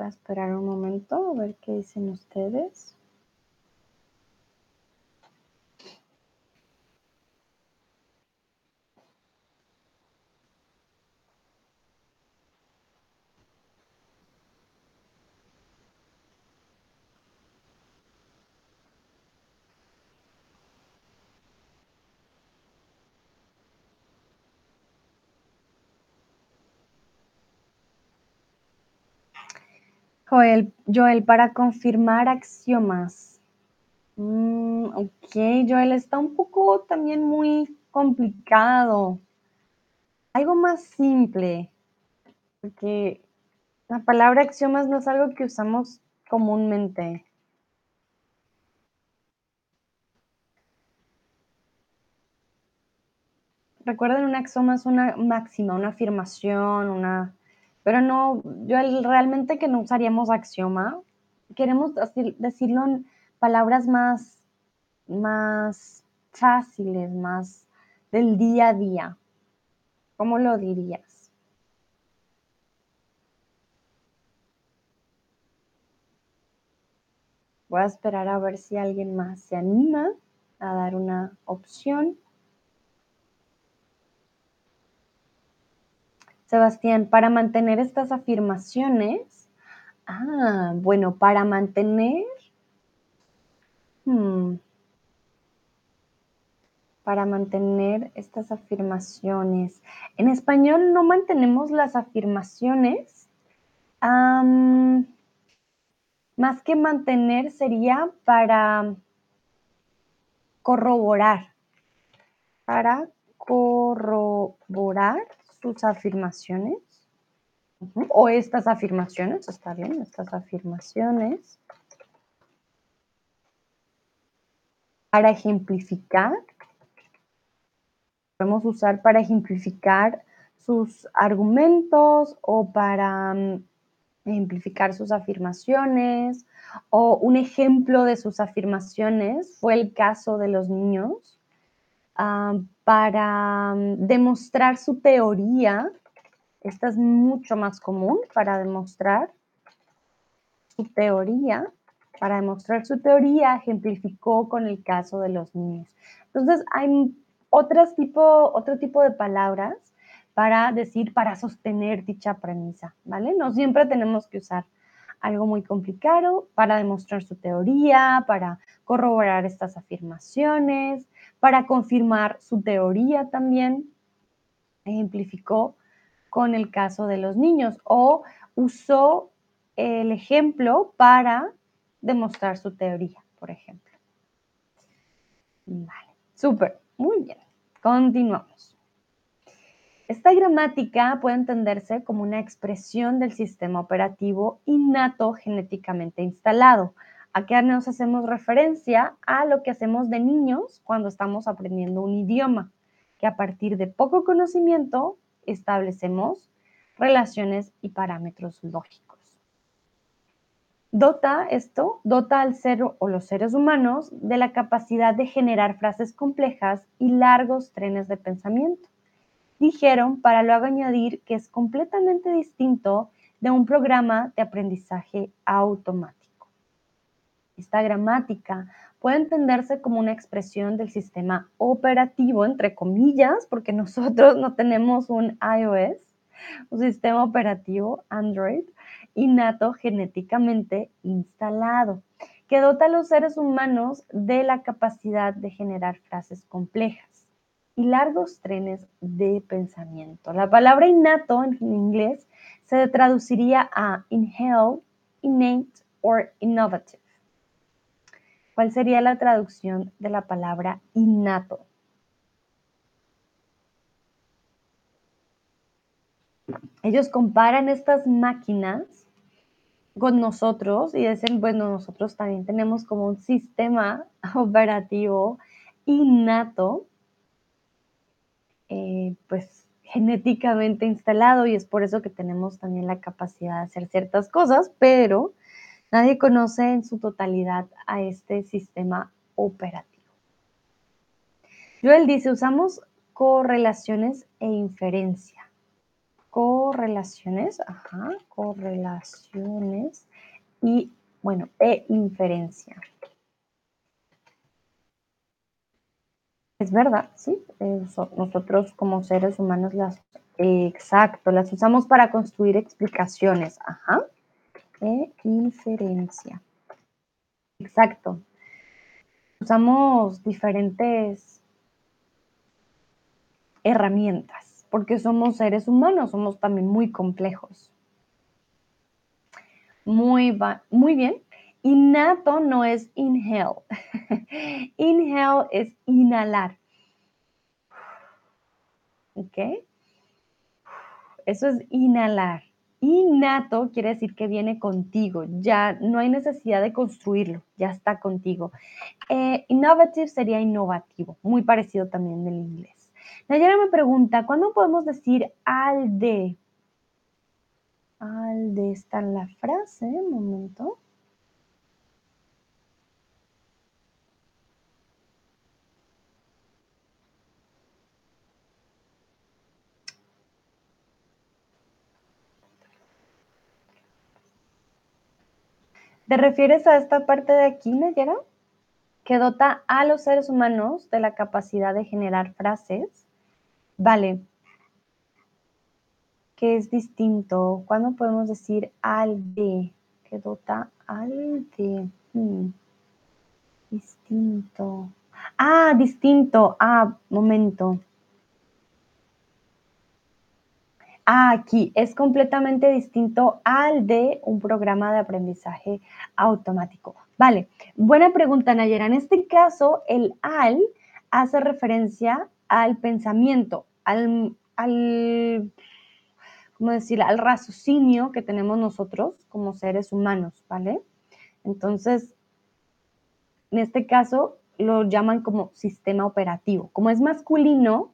A esperar un momento a ver qué dicen ustedes. Joel, Joel, para confirmar axiomas. Mm, ok, Joel, está un poco también muy complicado. Algo más simple, porque la palabra axiomas no es algo que usamos comúnmente. recuerden, un axioma es una máxima, una afirmación, una... Pero no, yo realmente que no usaríamos axioma, queremos decirlo en palabras más, más fáciles, más del día a día. ¿Cómo lo dirías? Voy a esperar a ver si alguien más se anima a dar una opción. Sebastián, para mantener estas afirmaciones, ah, bueno, para mantener, hmm, para mantener estas afirmaciones. En español no mantenemos las afirmaciones. más que mantener sería para corroborar. Para corroborar sus afirmaciones. O estas afirmaciones, está bien, estas afirmaciones. Para ejemplificar podemos usar para ejemplificar sus argumentos o para mm, ejemplificar sus afirmaciones o un ejemplo de sus afirmaciones fue el caso de los niños ah, para mm, demostrar su teoría. Esta es mucho más común para demostrar su teoría. Para demostrar su teoría, ejemplificó con el caso de los niños. Entonces, hay otros tipo, otro tipo de palabras para decir, para sostener dicha premisa, ¿vale? No siempre tenemos que usar algo muy complicado para demostrar su teoría, para corroborar estas afirmaciones, para confirmar su teoría también. Ejemplificó con el caso de los niños o usó el ejemplo para demostrar su teoría, por ejemplo. Vale, súper. Muy bien, continuamos. Esta gramática puede entenderse como una expresión del sistema operativo innato genéticamente instalado. Aquí nos hacemos referencia a lo que hacemos de niños cuando estamos aprendiendo un idioma, que a partir de poco conocimiento establecemos relaciones y parámetros lógicos. Dota esto, dota al ser o los seres humanos de la capacidad de generar frases complejas y largos trenes de pensamiento. Dijeron para luego añadir que es completamente distinto de un programa de aprendizaje automático. Esta gramática puede entenderse como una expresión del sistema operativo, entre comillas, porque nosotros no tenemos un iOS, un sistema operativo Android, innato genéticamente instalado, que dota a los seres humanos de la capacidad de generar frases complejas y largos trenes de pensamiento. La palabra innato en inglés se traduciría a inhale, innate or innovative. ¿Cuál sería la traducción de la palabra innato? Ellos comparan estas máquinas con nosotros y dicen, bueno, nosotros también tenemos como un sistema operativo innato, eh, pues genéticamente instalado y es por eso que tenemos también la capacidad de hacer ciertas cosas, pero nadie conoce en su totalidad a este sistema operativo. Joel dice, usamos correlaciones e inferencia correlaciones, ajá, correlaciones y, bueno, e inferencia. Es verdad, sí, nosotros como seres humanos las, exacto, las usamos para construir explicaciones, ajá, e inferencia. Exacto. Usamos diferentes herramientas porque somos seres humanos, somos también muy complejos. Muy, muy bien. Innato no es inhale. inhale es inhalar. ¿Ok? Eso es inhalar. Innato quiere decir que viene contigo, ya no hay necesidad de construirlo, ya está contigo. Eh, innovative sería innovativo, muy parecido también del inglés. Nayara me pregunta, ¿cuándo podemos decir al de? Al de está en la frase, un momento. ¿Te refieres a esta parte de aquí, Nayara? Que dota a los seres humanos de la capacidad de generar frases. Vale. ¿Qué es distinto? ¿Cuándo podemos decir al de? Que dota al de. Hmm. Distinto. Ah, distinto. Ah, momento. Aquí es completamente distinto al de un programa de aprendizaje automático. Vale, buena pregunta, Nayera. En este caso, el al hace referencia al pensamiento, al, al ¿cómo? Al raciocinio que tenemos nosotros como seres humanos, ¿vale? Entonces, en este caso, lo llaman como sistema operativo. Como es masculino,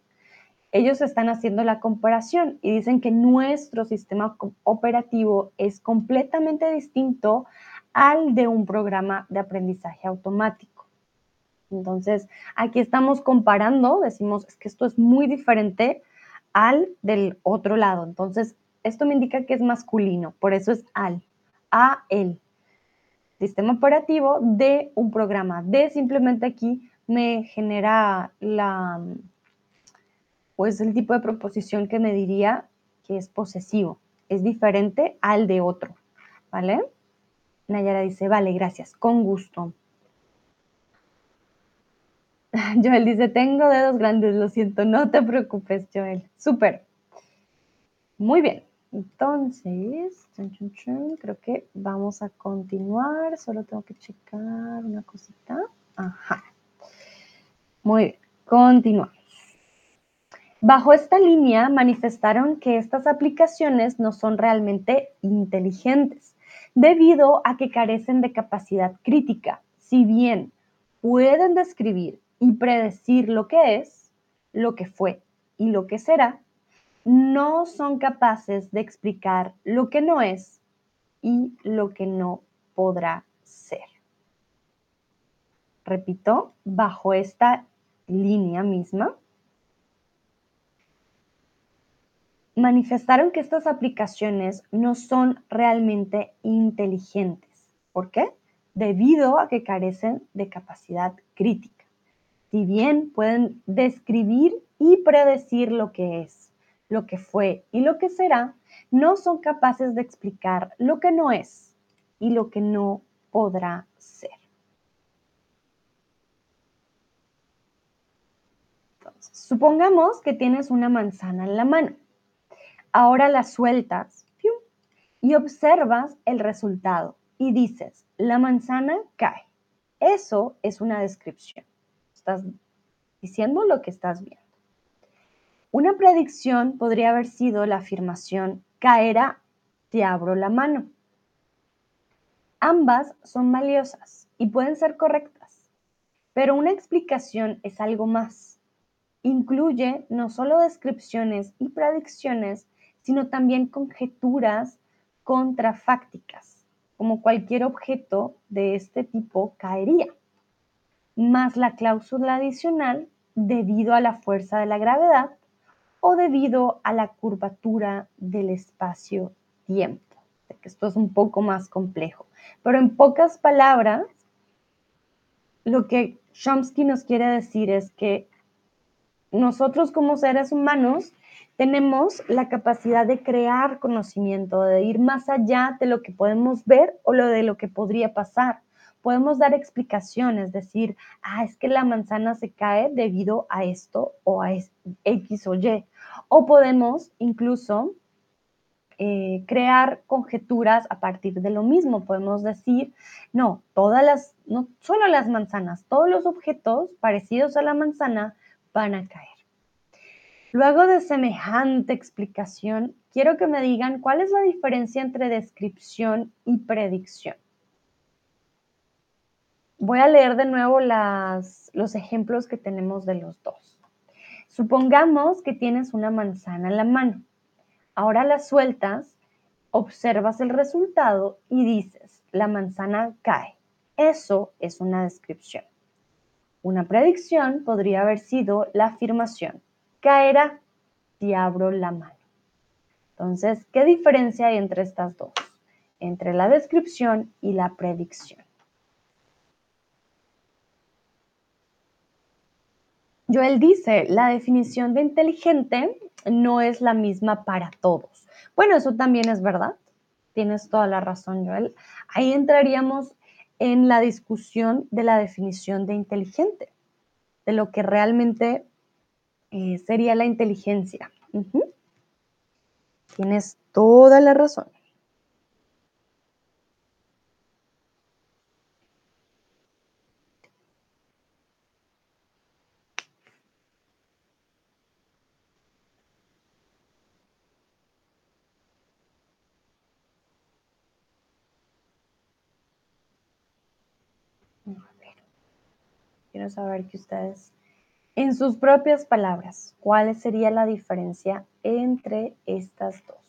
ellos están haciendo la comparación y dicen que nuestro sistema operativo es completamente distinto al de un programa de aprendizaje automático. Entonces, aquí estamos comparando, decimos, es que esto es muy diferente al del otro lado. Entonces, esto me indica que es masculino, por eso es al, a el. Sistema operativo de un programa. De simplemente aquí me genera la, pues el tipo de proposición que me diría que es posesivo. Es diferente al de otro, ¿vale? Nayara dice, vale, gracias, con gusto. Joel dice, tengo dedos grandes, lo siento, no te preocupes, Joel. Súper. Muy bien. Entonces, creo que vamos a continuar. Solo tengo que checar una cosita. Ajá. Muy bien. Continuamos. Bajo esta línea manifestaron que estas aplicaciones no son realmente inteligentes, debido a que carecen de capacidad crítica. Si bien pueden describir y predecir lo que es, lo que fue y lo que será, no son capaces de explicar lo que no es y lo que no podrá ser. Repito, bajo esta línea misma, manifestaron que estas aplicaciones no son realmente inteligentes. ¿Por qué? Debido a que carecen de capacidad crítica. Si bien pueden describir y predecir lo que es, lo que fue y lo que será, no son capaces de explicar lo que no es y lo que no podrá ser. Supongamos que tienes una manzana en la mano Ahora la sueltas y observas el resultado y dices, la manzana cae. Eso es una descripción. Estás diciendo lo que estás viendo. Una predicción podría haber sido la afirmación, caerá, te abro la mano. Ambas son valiosas y pueden ser correctas, pero una explicación es algo más. Incluye no solo descripciones y predicciones, sino también conjeturas contrafácticas, como cualquier objeto de este tipo caería, más la cláusula adicional debido a la fuerza de la gravedad o debido a la curvatura del espacio-tiempo. Esto es un poco más complejo, pero en pocas palabras, lo que Chomsky nos quiere decir es que nosotros como seres humanos tenemos la capacidad de crear conocimiento, de ir más allá de lo que podemos ver o lo de lo que podría pasar. Podemos dar explicaciones, decir, ah, es que la manzana se cae debido a esto o a X o Y. O podemos incluso eh, crear conjeturas a partir de lo mismo. Podemos decir, no, todas las, no solo las manzanas, todos los objetos parecidos a la manzana van a caer. Luego de semejante explicación, quiero que me digan cuál es la diferencia entre descripción y predicción. Voy a leer de nuevo los ejemplos que tenemos de los dos. Supongamos que tienes una manzana en la mano. Ahora la sueltas, observas el resultado y dices, la manzana cae. Eso es una descripción. Una predicción podría haber sido la afirmación, caerá si abro la mano. Entonces, ¿qué diferencia hay entre estas dos? Entre la descripción y la predicción. Joel dice, la definición de inteligente no es la misma para todos. Bueno, eso también es verdad. Tienes toda la razón, Joel. Ahí entraríamos en la discusión de la definición de inteligente, de lo que realmente eh, sería la inteligencia. Tienes toda la razón. Quiero saber que ustedes, en sus propias palabras, ¿cuál sería la diferencia entre estas dos?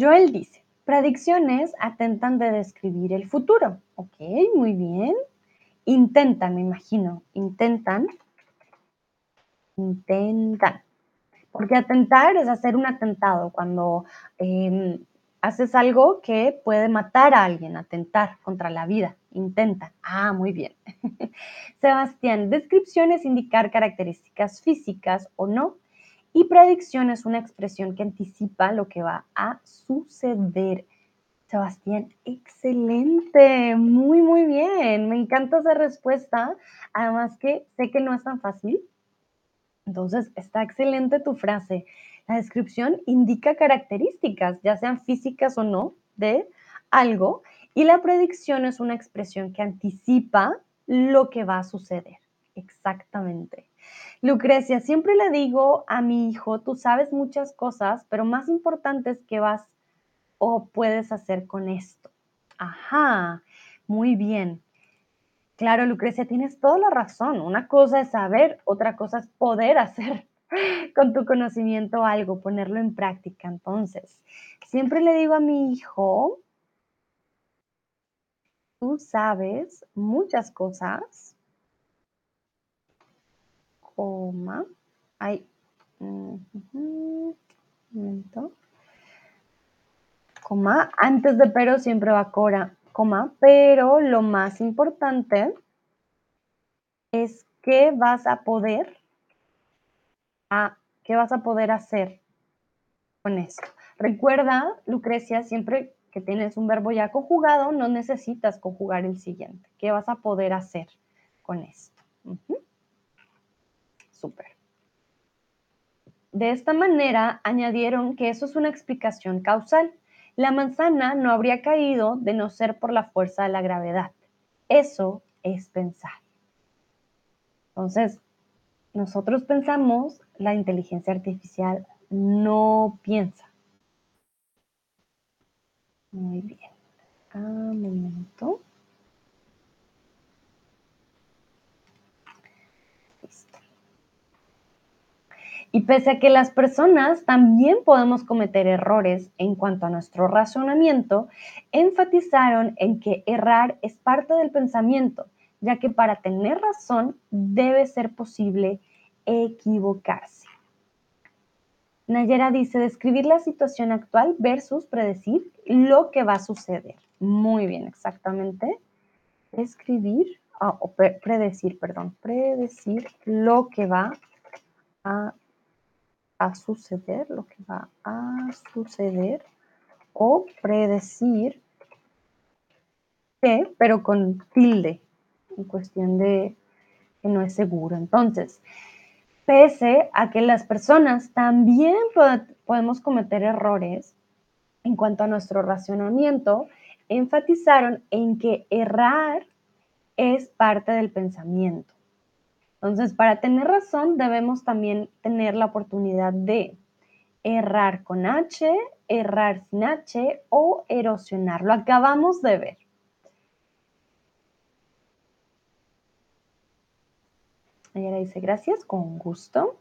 Joel dice, predicciones atentan de describir el futuro. Ok, muy bien. Intentan, me imagino, intentan. Intentan. Porque atentar es hacer un atentado cuando em, haces algo que puede matar a alguien, atentar contra la vida. Intentan. Ah, muy bien. Sebastián, descripciones indicar características físicas o no y predicción es una expresión que anticipa lo que va a suceder. Sebastián, excelente, muy, muy bien. Me encanta esa respuesta. Además que sé que no es tan fácil. Entonces, está excelente tu frase. La descripción indica características, ya sean físicas o no, de algo. Y la predicción es una expresión que anticipa lo que va a suceder. Exactamente. Lucrecia, siempre le digo a mi hijo, tú sabes muchas cosas, pero más importante es qué vas o puedes hacer con esto. Ajá, muy bien. Claro, Lucrecia, tienes toda la razón. Una cosa es saber, otra cosa es poder hacer con tu conocimiento algo, ponerlo en práctica. Entonces, siempre le digo a mi hijo, tú sabes muchas cosas, coma, hay, momento, coma, antes de pero siempre va cora, coma, pero lo más importante es que vas a poder, a, ¿qué vas a poder hacer con esto? Recuerda, Lucrecia, siempre que tienes un verbo ya conjugado, no necesitas conjugar el siguiente. ¿Qué vas a poder hacer con esto? Súper. De esta manera añadieron que eso es una explicación causal. La manzana no habría caído de no ser por la fuerza de la gravedad. Eso es pensar. Entonces, nosotros pensamos, la inteligencia artificial no piensa. Muy bien. Un momento. Y pese a que las personas también podemos cometer errores en cuanto a nuestro razonamiento, enfatizaron en que errar es parte del pensamiento, ya que para tener razón debe ser posible equivocarse. Nayera dice, describir la situación actual versus predecir lo que va a suceder. Muy bien, exactamente. Describir, ah, o predecir, perdón, predecir lo que va a a suceder, lo que va a suceder, o predecir que, pero con tilde, en cuestión de que no es seguro. Entonces, pese a que las personas también podemos cometer errores en cuanto a nuestro racionamiento, enfatizaron en que errar es parte del pensamiento. Entonces, para tener razón, debemos también tener la oportunidad de errar con H, errar sin H o erosionar. Lo acabamos de ver. Ella dice gracias, con gusto.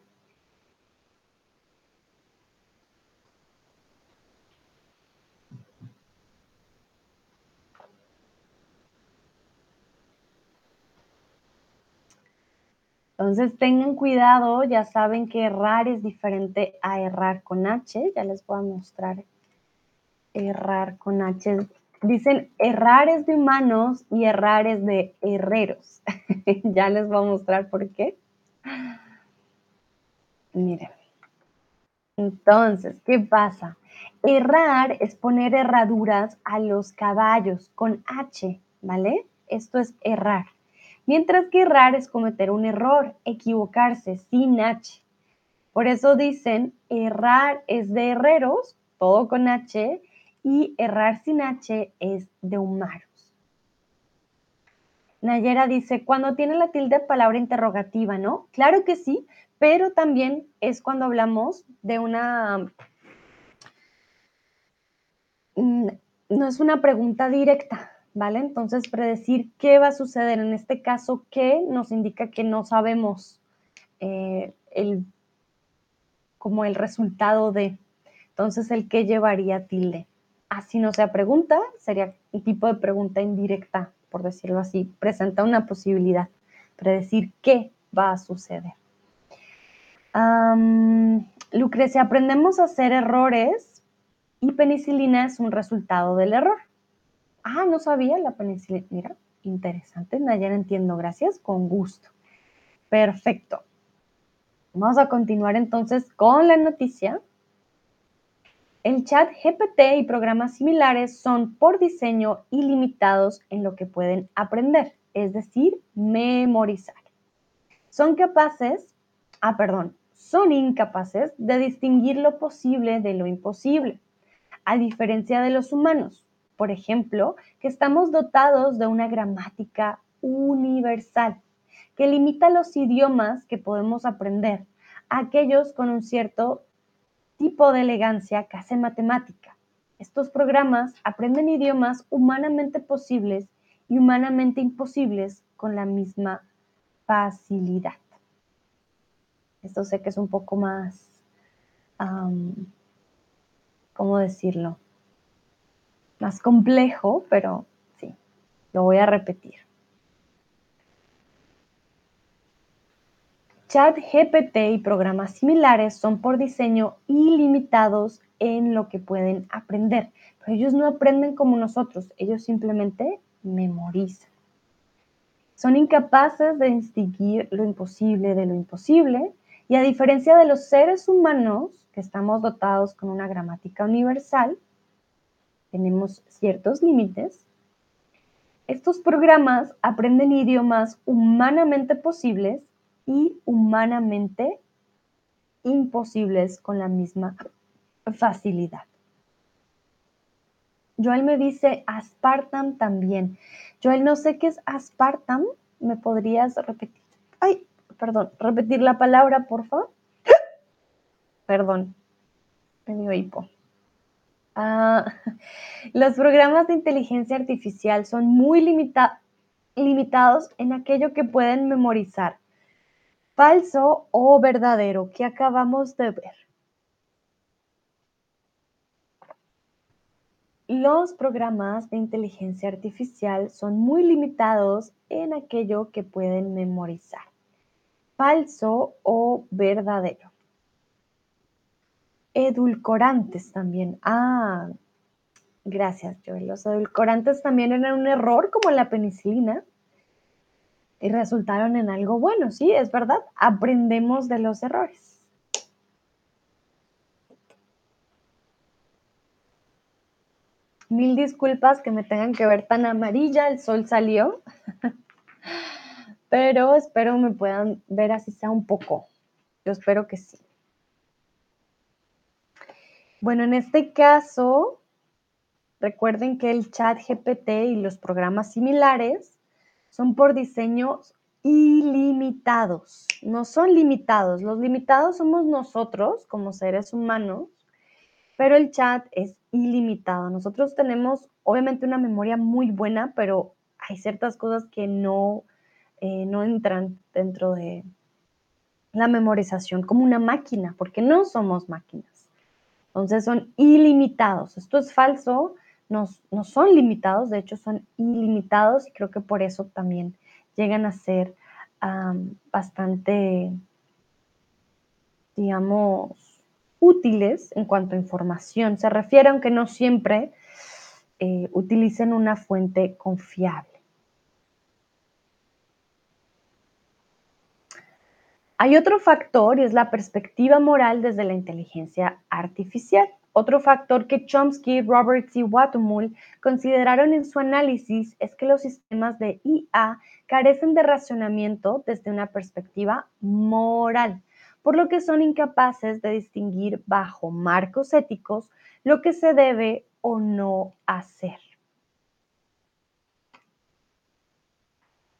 Entonces tengan cuidado, ya saben que errar es diferente a errar con H, ya les voy a mostrar errar con H. Dicen errar es de humanos y errar es de herreros. ya les voy a mostrar por qué. Miren. Entonces, ¿qué pasa? Errar es poner herraduras a los caballos con H, ¿vale? Esto es errar. Mientras que errar es cometer un error, equivocarse sin H. Por eso dicen, errar es de herreros, todo con H, y errar sin H es de humanos. Nayera dice, cuando tiene la tilde palabra interrogativa, ¿no? Claro que sí, pero también es cuando hablamos de una... Mm, no es una pregunta directa, ¿vale? Entonces, predecir qué va a suceder en este caso, qué nos indica que no sabemos eh, el, como el resultado de. Entonces, el qué llevaría tilde. Así no sea pregunta, sería un tipo de pregunta indirecta, por decirlo así. Presenta una posibilidad, predecir qué va a suceder. Lucrecia, aprendemos a hacer errores y penicilina es un resultado del error. Ah, no sabía la penicilina. Mira, interesante. Nayara entiendo. Gracias. Con gusto. Perfecto. Vamos a continuar entonces con la noticia. El chat GPT y programas similares son por diseño ilimitados en lo que pueden aprender, es decir, memorizar. Son capaces, ah, perdón, son incapaces de distinguir lo posible de lo imposible, a diferencia de los humanos por ejemplo, que estamos dotados de una gramática universal que limita los idiomas que podemos aprender, aquellos con un cierto tipo de elegancia hace matemática. Estos programas aprenden idiomas humanamente posibles y humanamente imposibles con la misma facilidad. Esto sé que es un poco más, ¿cómo decirlo? Más complejo, pero sí, lo voy a repetir. Chat GPT y programas similares son por diseño ilimitados en lo que pueden aprender, pero ellos no aprenden como nosotros, ellos simplemente memorizan. Son incapaces de distinguir lo imposible de lo imposible y a diferencia de los seres humanos, que estamos dotados con una gramática universal, tenemos ciertos límites. Estos programas aprenden idiomas humanamente posibles y humanamente imposibles con la misma facilidad. Joel me dice aspartam también. Joel, no sé qué es aspartam. ¿Me podrías repetir? Ay, perdón, repetir la palabra, por favor. Perdón, me dio hipo. Ah, los programas de inteligencia artificial son muy limitados en aquello que pueden memorizar, falso o verdadero, que acabamos de ver. Los programas de inteligencia artificial son muy limitados en aquello que pueden memorizar, falso o verdadero. Edulcorantes también. Ah, gracias, Joel. Los edulcorantes también eran un error como la penicilina y resultaron en algo bueno, sí, es verdad. Aprendemos de los errores. Mil disculpas que me tengan que ver tan amarilla, el sol salió. pero espero me puedan ver así sea un poco. Yo espero que sí. Bueno, en este caso, recuerden que el chat GPT y los programas similares son por diseños ilimitados, no son limitados. Los limitados somos nosotros como seres humanos, pero el chat es ilimitado. Nosotros tenemos obviamente una memoria muy buena, pero hay ciertas cosas que no, eh, no entran dentro de la memorización como una máquina, porque no somos máquinas. Entonces son ilimitados. Esto es falso, no, no son limitados, de hecho son ilimitados y creo que por eso también llegan a ser bastante, digamos, útiles en cuanto a información se refiere, aunque no siempre eh, utilicen una fuente confiable. Hay otro factor y es la perspectiva moral desde la inteligencia artificial. Otro factor que Chomsky, Roberts y Watumul consideraron en su análisis es que los sistemas de IA carecen de racionamiento desde una perspectiva moral, por lo que son incapaces de distinguir bajo marcos éticos lo que se debe o no hacer.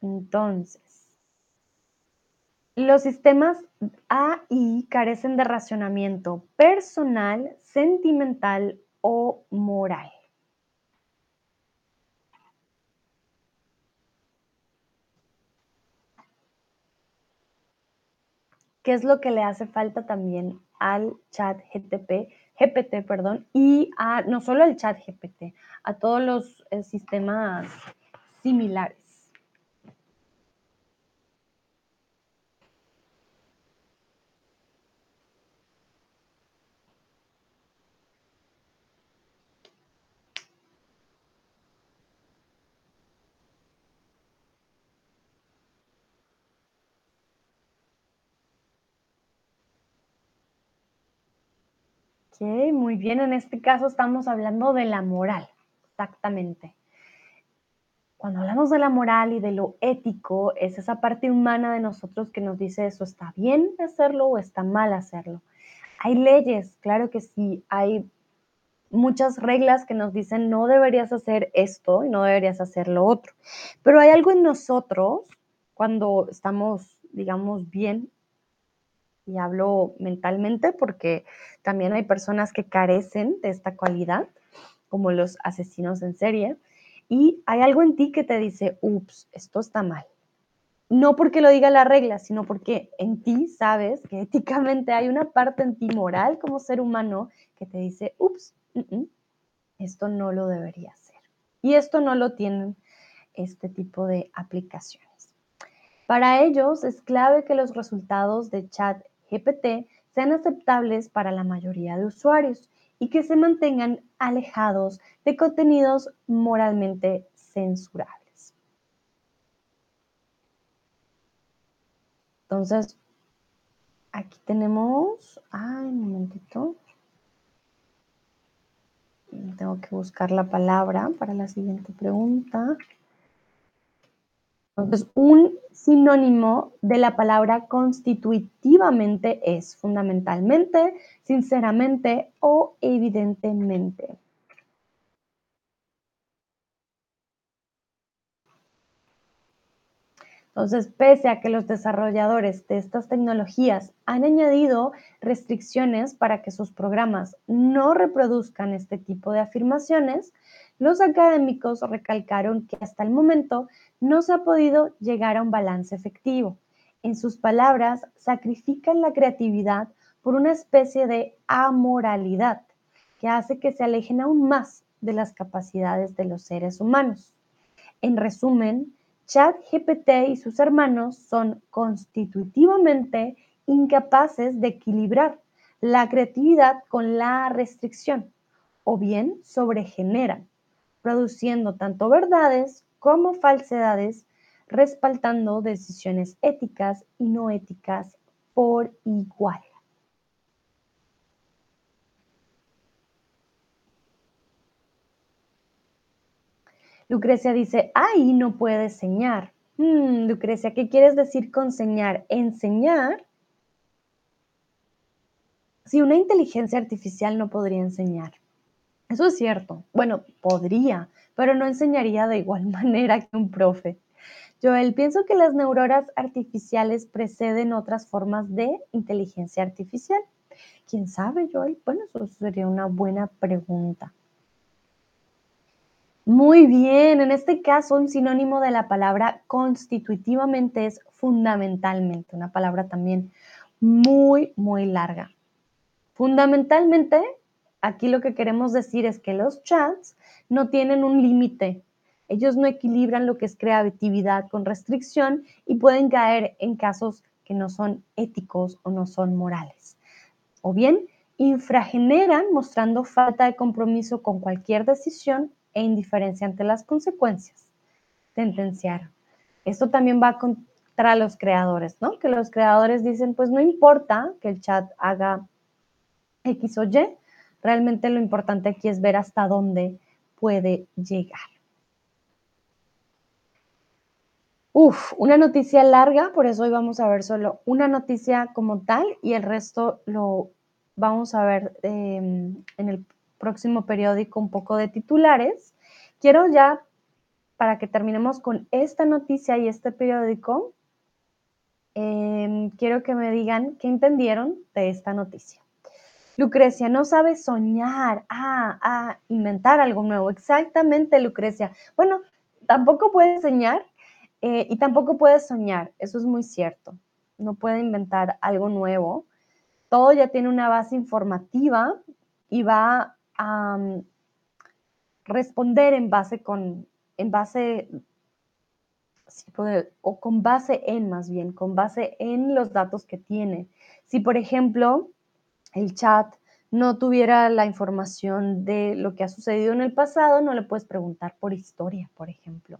Entonces, los sistemas AI carecen de racionamiento personal, sentimental o moral. ¿Qué es lo que le hace falta también al chat GTP, GPT, perdón, y a no solo al chat GPT, a todos los eh, sistemas similares? Muy bien. En este caso estamos hablando de la moral, exactamente. Cuando hablamos de la moral y de lo ético, es esa parte humana de nosotros que nos dice eso está bien hacerlo o está mal hacerlo. Hay leyes, claro que sí, hay muchas reglas que nos dicen no deberías hacer esto y no deberías hacer lo otro. Pero hay algo en nosotros cuando estamos, digamos, bien y hablo mentalmente porque también hay personas que carecen de esta cualidad, como los asesinos en serie, y hay algo en ti que te dice, ups, esto está mal. No porque lo diga la regla, sino porque en ti sabes que éticamente hay una parte en ti moral como ser humano que te dice, ups, esto no lo debería hacer. Y esto no lo tienen este tipo de aplicaciones. Para ellos es clave que los resultados de chat GPT sean aceptables para la mayoría de usuarios y que se mantengan alejados de contenidos moralmente censurables. Entonces, aquí tenemos, ay, un momentito. Tengo que buscar la palabra para la siguiente pregunta. Entonces, un sinónimo de la palabra constitutivamente es fundamentalmente, sinceramente o evidentemente. Entonces, pese a que los desarrolladores de estas tecnologías han añadido restricciones para que sus programas no reproduzcan este tipo de afirmaciones, los académicos recalcaron que hasta el momento no se ha podido llegar a un balance efectivo. En sus palabras, sacrifican la creatividad por una especie de amoralidad que hace que se alejen aún más de las capacidades de los seres humanos. En resumen, ChatGPT y sus hermanos son constitutivamente incapaces de equilibrar la creatividad con la restricción o bien sobregeneran, produciendo tanto verdades como falsedades, respaldando decisiones éticas y no éticas por igual. Lucrecia dice, ahí no puede enseñar. Hmm, Lucrecia, ¿qué quieres decir con enseñar? Enseñar. Si una inteligencia artificial no podría enseñar. Eso es cierto. Bueno, podría, pero no enseñaría de igual manera que un profe. Joel, pienso que las neuronas artificiales preceden otras formas de inteligencia artificial. ¿Quién sabe, Joel? Bueno, eso sería una buena pregunta. Muy bien, en este caso un sinónimo de la palabra constitutivamente es fundamentalmente, una palabra también muy, muy larga. Fundamentalmente, aquí lo que queremos decir es que los chats no tienen un límite. Ellos no equilibran lo que es creatividad con restricción y pueden caer en casos que no son éticos o no son morales. O bien, infrageneran mostrando falta de compromiso con cualquier decisión e indiferencia ante las consecuencias. Sentenciar. Esto también va contra los creadores, ¿no? Que los creadores dicen, pues no importa que el chat haga X o Y, realmente lo importante aquí es ver hasta dónde puede llegar. Uf, una noticia larga, por eso hoy vamos a ver solo una noticia como tal y el resto lo vamos a ver em, en el próximo periódico un poco de titulares. Quiero ya, para que terminemos con esta noticia y este periódico, em, quiero que me digan qué entendieron de esta noticia. Lucrecia, no sabe soñar, ah, ah, inventar algo nuevo. Exactamente, Lucrecia. Bueno, tampoco puede enseñar eh, y tampoco puede soñar, eso es muy cierto. No puede inventar algo nuevo. Todo ya tiene una base informativa y va a mm, responder en base con, en base, o con base en más bien, con base en los datos que tiene. Si, por ejemplo, el chat no tuviera la información de lo que ha sucedido en el pasado, no le puedes preguntar por historia, por ejemplo.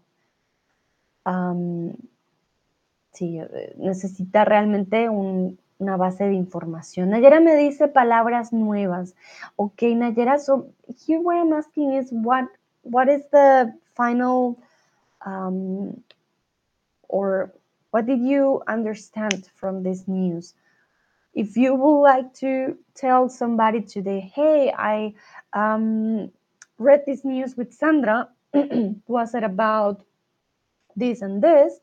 sí, eh, necesita realmente un, una base de información. Nayera me dice palabras nuevas. Ok, Nayera, so here what I'm asking is what what is the final um, or what did you understand from this news? If you would like to tell somebody today, hey, I um, read this news with Sandra, was it about this and this?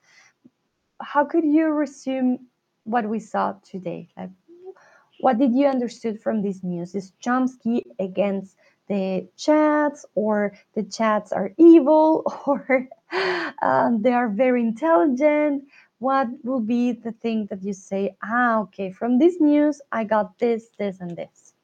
How could you resume what we saw today. Like, what did you understood from this news? Is Chomsky against the chats, or the chats are evil, or um, they are very intelligent? What will be the thing that you say? Ah, okay. From this news, I got this, this, and this.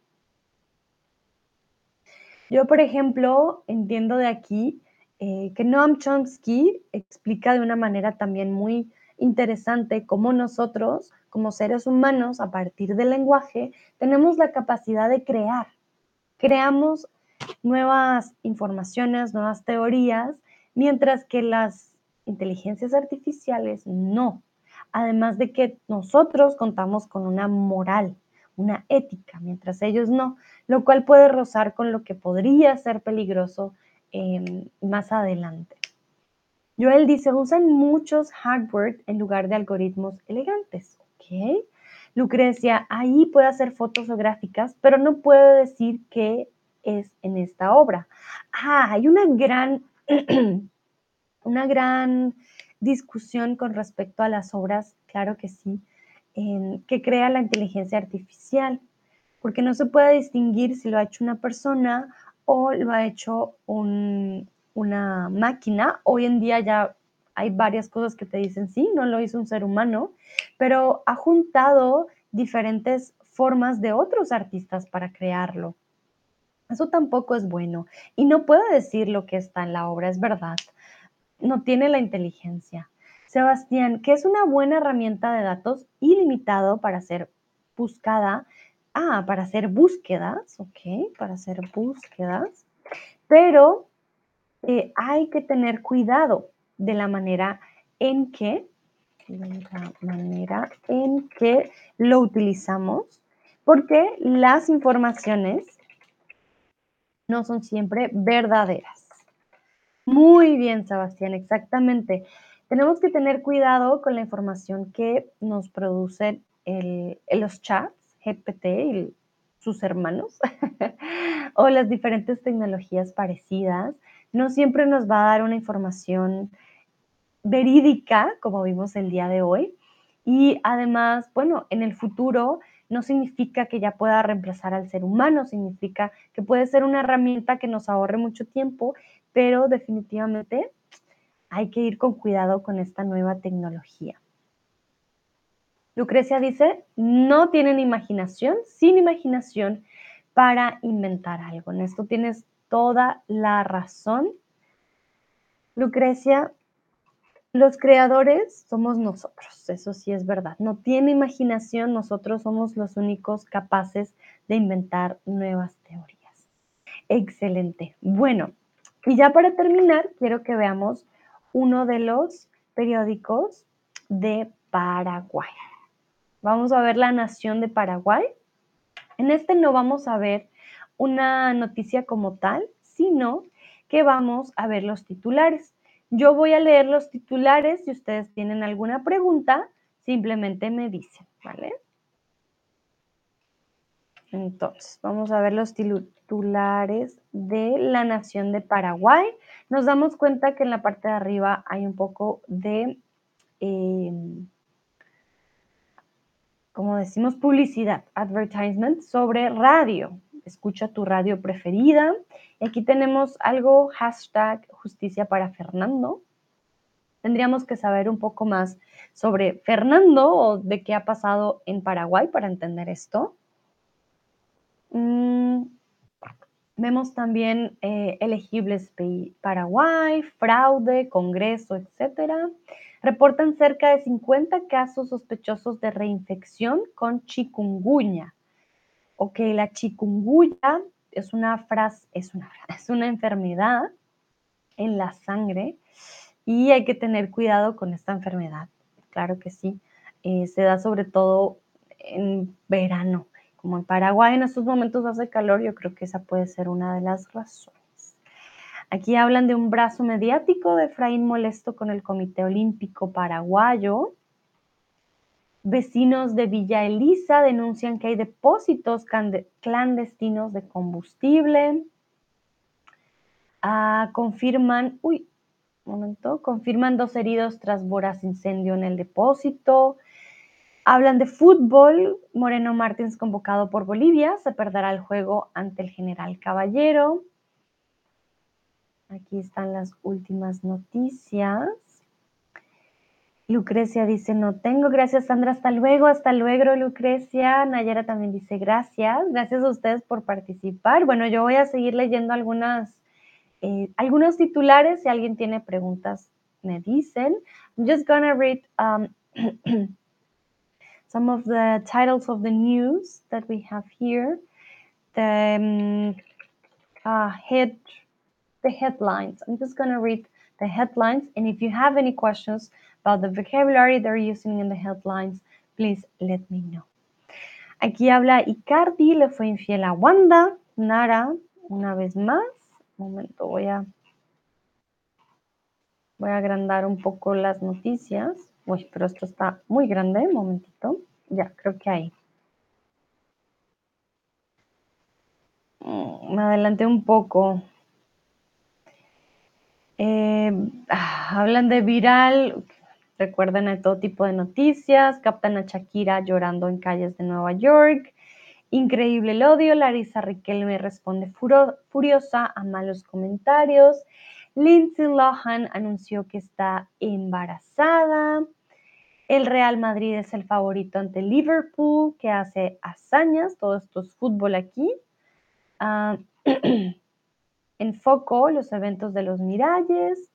Yo, por ejemplo, entiendo de aquí eh, que Noam Chomsky explica de una manera también muy interesante cómo nosotros, como seres humanos, a partir del lenguaje, tenemos la capacidad de crear. Creamos nuevas informaciones, nuevas teorías, mientras que las inteligencias artificiales no. Además de que nosotros contamos con una moral, una ética, mientras ellos no, lo cual puede rozar con lo que podría ser peligroso eh, más adelante. Joel dice, usan muchos hardware en lugar de algoritmos elegantes. Ok. Lucrecia, ahí puede hacer fotos o gráficas, pero no puede decir qué es en esta obra. Ah, hay una gran, una gran discusión con respecto a las obras, claro que sí, que crea la inteligencia artificial, porque no se puede distinguir si lo ha hecho una persona o lo ha hecho un, una máquina. Hoy en día ya hay varias cosas que te dicen, sí, no lo hizo un ser humano, pero ha juntado diferentes formas de otros artistas para crearlo. Eso tampoco es bueno. Y no puede decir lo que está en la obra, es verdad. No tiene la inteligencia. Sebastián, que es una buena herramienta de datos ilimitado para ser buscada. Ah, para hacer búsquedas, ok, para hacer búsquedas. Pero eh, hay que tener cuidado de la manera en que, la manera en que lo utilizamos, porque las informaciones no son siempre verdaderas. Muy bien, Sebastián, exactamente. tenemos que tener cuidado con la información que nos producen los chats, GPT y sus hermanos, o las diferentes tecnologías parecidas. No siempre nos va a dar una información verídica, como vimos el día de hoy. Y además, bueno, en el futuro no significa que ya pueda reemplazar al ser humano, significa que puede ser una herramienta que nos ahorre mucho tiempo, pero definitivamente hay que ir con cuidado con esta nueva tecnología. Lucrecia dice, no tienen imaginación, sin imaginación para inventar algo. En esto tienes toda la razón. Lucrecia, los creadores somos nosotros, eso sí es verdad. No tiene imaginación, nosotros somos los únicos capaces de inventar nuevas teorías. Excelente. Bueno, y ya para terminar, quiero que veamos uno de los periódicos de Paraguay. Vamos a ver la nación de Paraguay. En este no vamos a ver una noticia como tal, sino que vamos a ver los titulares. Yo voy a leer los titulares. Si ustedes tienen alguna pregunta, simplemente me dicen, ¿vale? Entonces, vamos a ver los titulares de la nación de Paraguay. Nos damos cuenta que en la parte de arriba hay un poco de, em, como decimos, publicidad, advertisement sobre radio. Escucha tu radio preferida. Aquí tenemos algo, hashtag justicia para Fernando. Tendríamos que saber un poco más sobre Fernando o de qué ha pasado en Paraguay para entender esto. Mm, vemos también eh, elegibles Paraguay, fraude, Congreso, etc. Reportan cerca de 50 casos sospechosos de reinfección con chikungunya. Ok, la chikungunya es una frase, es una, es una enfermedad en la sangre y hay que tener cuidado con esta enfermedad. Claro que sí. Eh, se da sobre todo en verano. Como en Paraguay en estos momentos hace calor, yo creo que esa puede ser una de las razones. Aquí hablan de un brazo mediático de Efraín molesto con el Comité Olímpico Paraguayo. Vecinos de Villa Elisa denuncian que hay depósitos clandestinos de combustible. Ah, confirman, uy, un momento, confirman dos heridos tras voraz incendio en el depósito. Hablan de fútbol. Moreno Martins convocado por Bolivia. Se perderá el juego ante el general Caballero. Aquí están las últimas noticias. Lucrecia dice, no tengo. Gracias, Sandra. Hasta luego, hasta luego, Lucrecia. Nayara también dice, gracias. Gracias a ustedes por participar. Bueno, yo voy a seguir leyendo algunas, eh, algunos titulares. Si alguien tiene preguntas, me dicen. I'm just gonna read um, some of the titles of the news that we have here. The um, uh, head, the headlines. I'm just gonna read the headlines. And if you have any questions, about the vocabulary they're using in the headlines, please let me know. Aquí habla Icardi, le fue infiel a Wanda, Nara, una vez más. Un momento, voy a, voy a agrandar un poco las noticias. Uy, pero esto está muy grande, un momentito. Ya, creo que ahí. Mm, me adelanté un poco. Eh, ah, hablan de viral. Recuerden a todo tipo de noticias, captan a Shakira llorando en calles de Nueva York. Increíble el odio, Larisa Riquelme responde furiosa a malos comentarios. Lindsay Lohan anunció que está embarazada. El Real Madrid es el favorito ante Liverpool, que hace hazañas. Todo esto es fútbol aquí. Ah, en foco los eventos de los Miralles.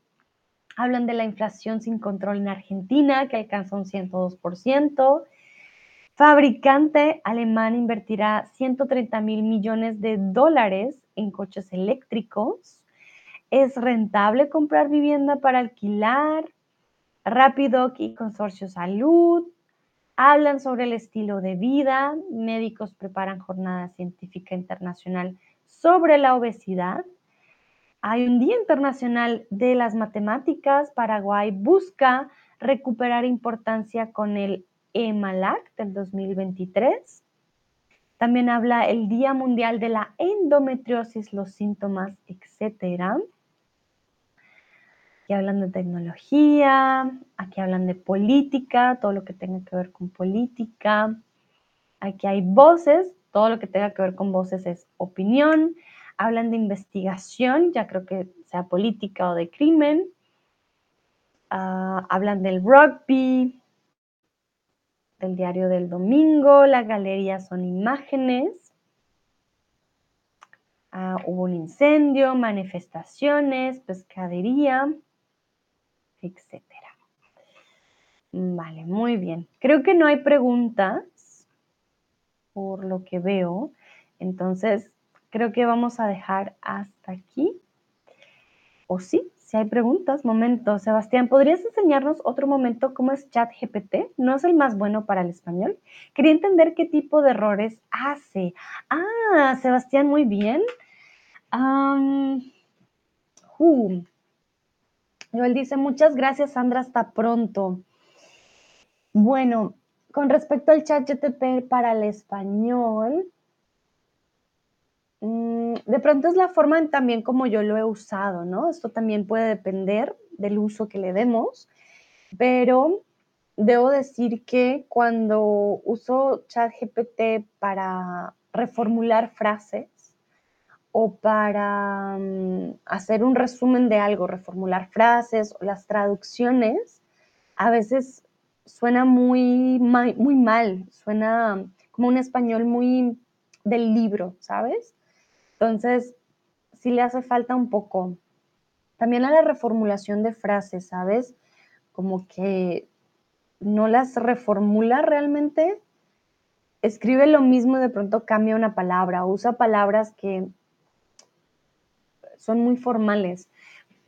Hablan de la inflación sin control en Argentina, que alcanza un 102%. Fabricante alemán invertirá 130 mil millones de dólares en coches eléctricos. Es rentable comprar vivienda para alquilar. Rápido y Consorcio Salud. Hablan sobre el estilo de vida. Médicos preparan jornada científica internacional sobre la obesidad. Hay un Día Internacional de las Matemáticas. Paraguay busca recuperar importancia con el EMALAC del 2023. También habla el Día Mundial de la Endometriosis, los síntomas, etcétera. Aquí hablan de tecnología, aquí hablan de política, todo lo que tenga que ver con política. Aquí hay voces, todo lo que tenga que ver con voces es opinión. Hablan de investigación, ya creo que sea política o de crimen. Ah, hablan del rugby, del diario del domingo. La galería son imágenes. Ah, hubo un incendio, manifestaciones, pescadería, etc. Vale, muy bien. Creo que no hay preguntas por lo que veo. Entonces, creo que vamos a dejar hasta aquí. O sí, si hay preguntas, momento. Sebastián, ¿podrías enseñarnos otro momento cómo es ChatGPT? No es el más bueno para el español. Quería entender qué tipo de errores hace. Ah, Sebastián, muy bien. Um, Joel dice, muchas gracias, Sandra, hasta pronto. Bueno, con respecto al chat GTP para el español, mm, de pronto es la forma también como yo lo he usado, ¿no? Esto también puede depender del uso que le demos, pero debo decir que cuando uso ChatGPT para reformular frases o para mm, hacer un resumen de algo, reformular frases o las traducciones, a veces suena muy, muy mal, suena como un español muy del libro, ¿sabes? Entonces, sí le hace falta un poco. También a la reformulación de frases, ¿sabes? Como que no las reformula realmente. Escribe lo mismo de pronto cambia una palabra, usa palabras que son muy formales.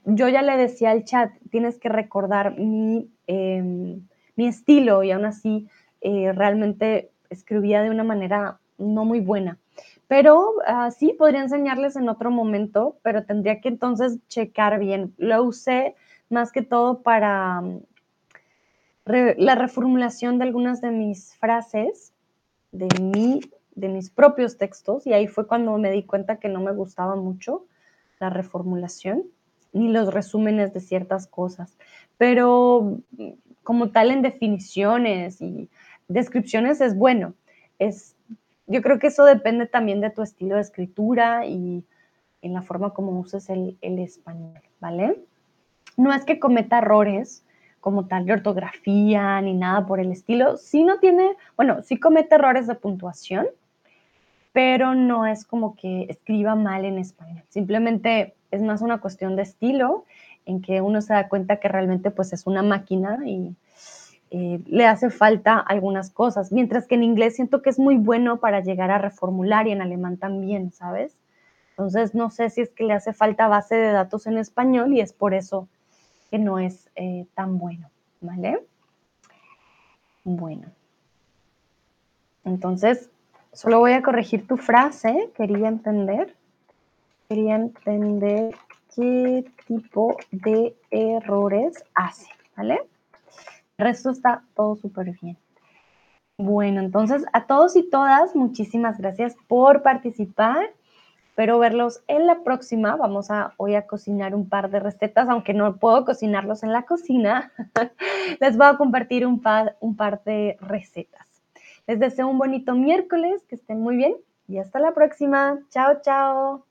Yo ya le decía al chat, tienes que recordar mi, em, mi estilo y aún así eh, realmente escribía de una manera no muy buena. Pero uh, sí, podría enseñarles en otro momento, pero tendría que entonces checar bien. Lo usé más que todo para mm, la reformulación de algunas de mis frases, de, mi, de mis propios textos, y ahí fue cuando me di cuenta que no me gustaba mucho la reformulación ni los resúmenes de ciertas cosas. Pero como tal en definiciones y descripciones es bueno. Es, yo creo que eso depende también de tu estilo de escritura y en la forma como uses el, el español, ¿vale? No es que cometa errores como tal de ortografía ni nada por el estilo. Sí no tiene, bueno, sí comete errores de puntuación, pero no es como que escriba mal en español. Simplemente es más una cuestión de estilo en que uno se da cuenta que realmente pues es una máquina y eh, le hace falta algunas cosas, mientras que en inglés siento que es muy bueno para llegar a reformular y en alemán también, ¿sabes? Entonces no sé si es que le hace falta base de datos en español y es por eso que no es eh, tan bueno, ¿vale? Bueno. Entonces, solo voy a corregir tu frase, quería entender. Quería entender qué tipo de errores hace, ¿vale? El resto está todo súper bien. Bueno, entonces a todos y todas, muchísimas gracias por participar. Espero verlos en la próxima. Vamos a hoy a cocinar un par de recetas, aunque no puedo cocinarlos en la cocina. Les voy a compartir un par, un par de recetas. Les deseo un bonito miércoles, que estén muy bien y hasta la próxima. Chao, chao.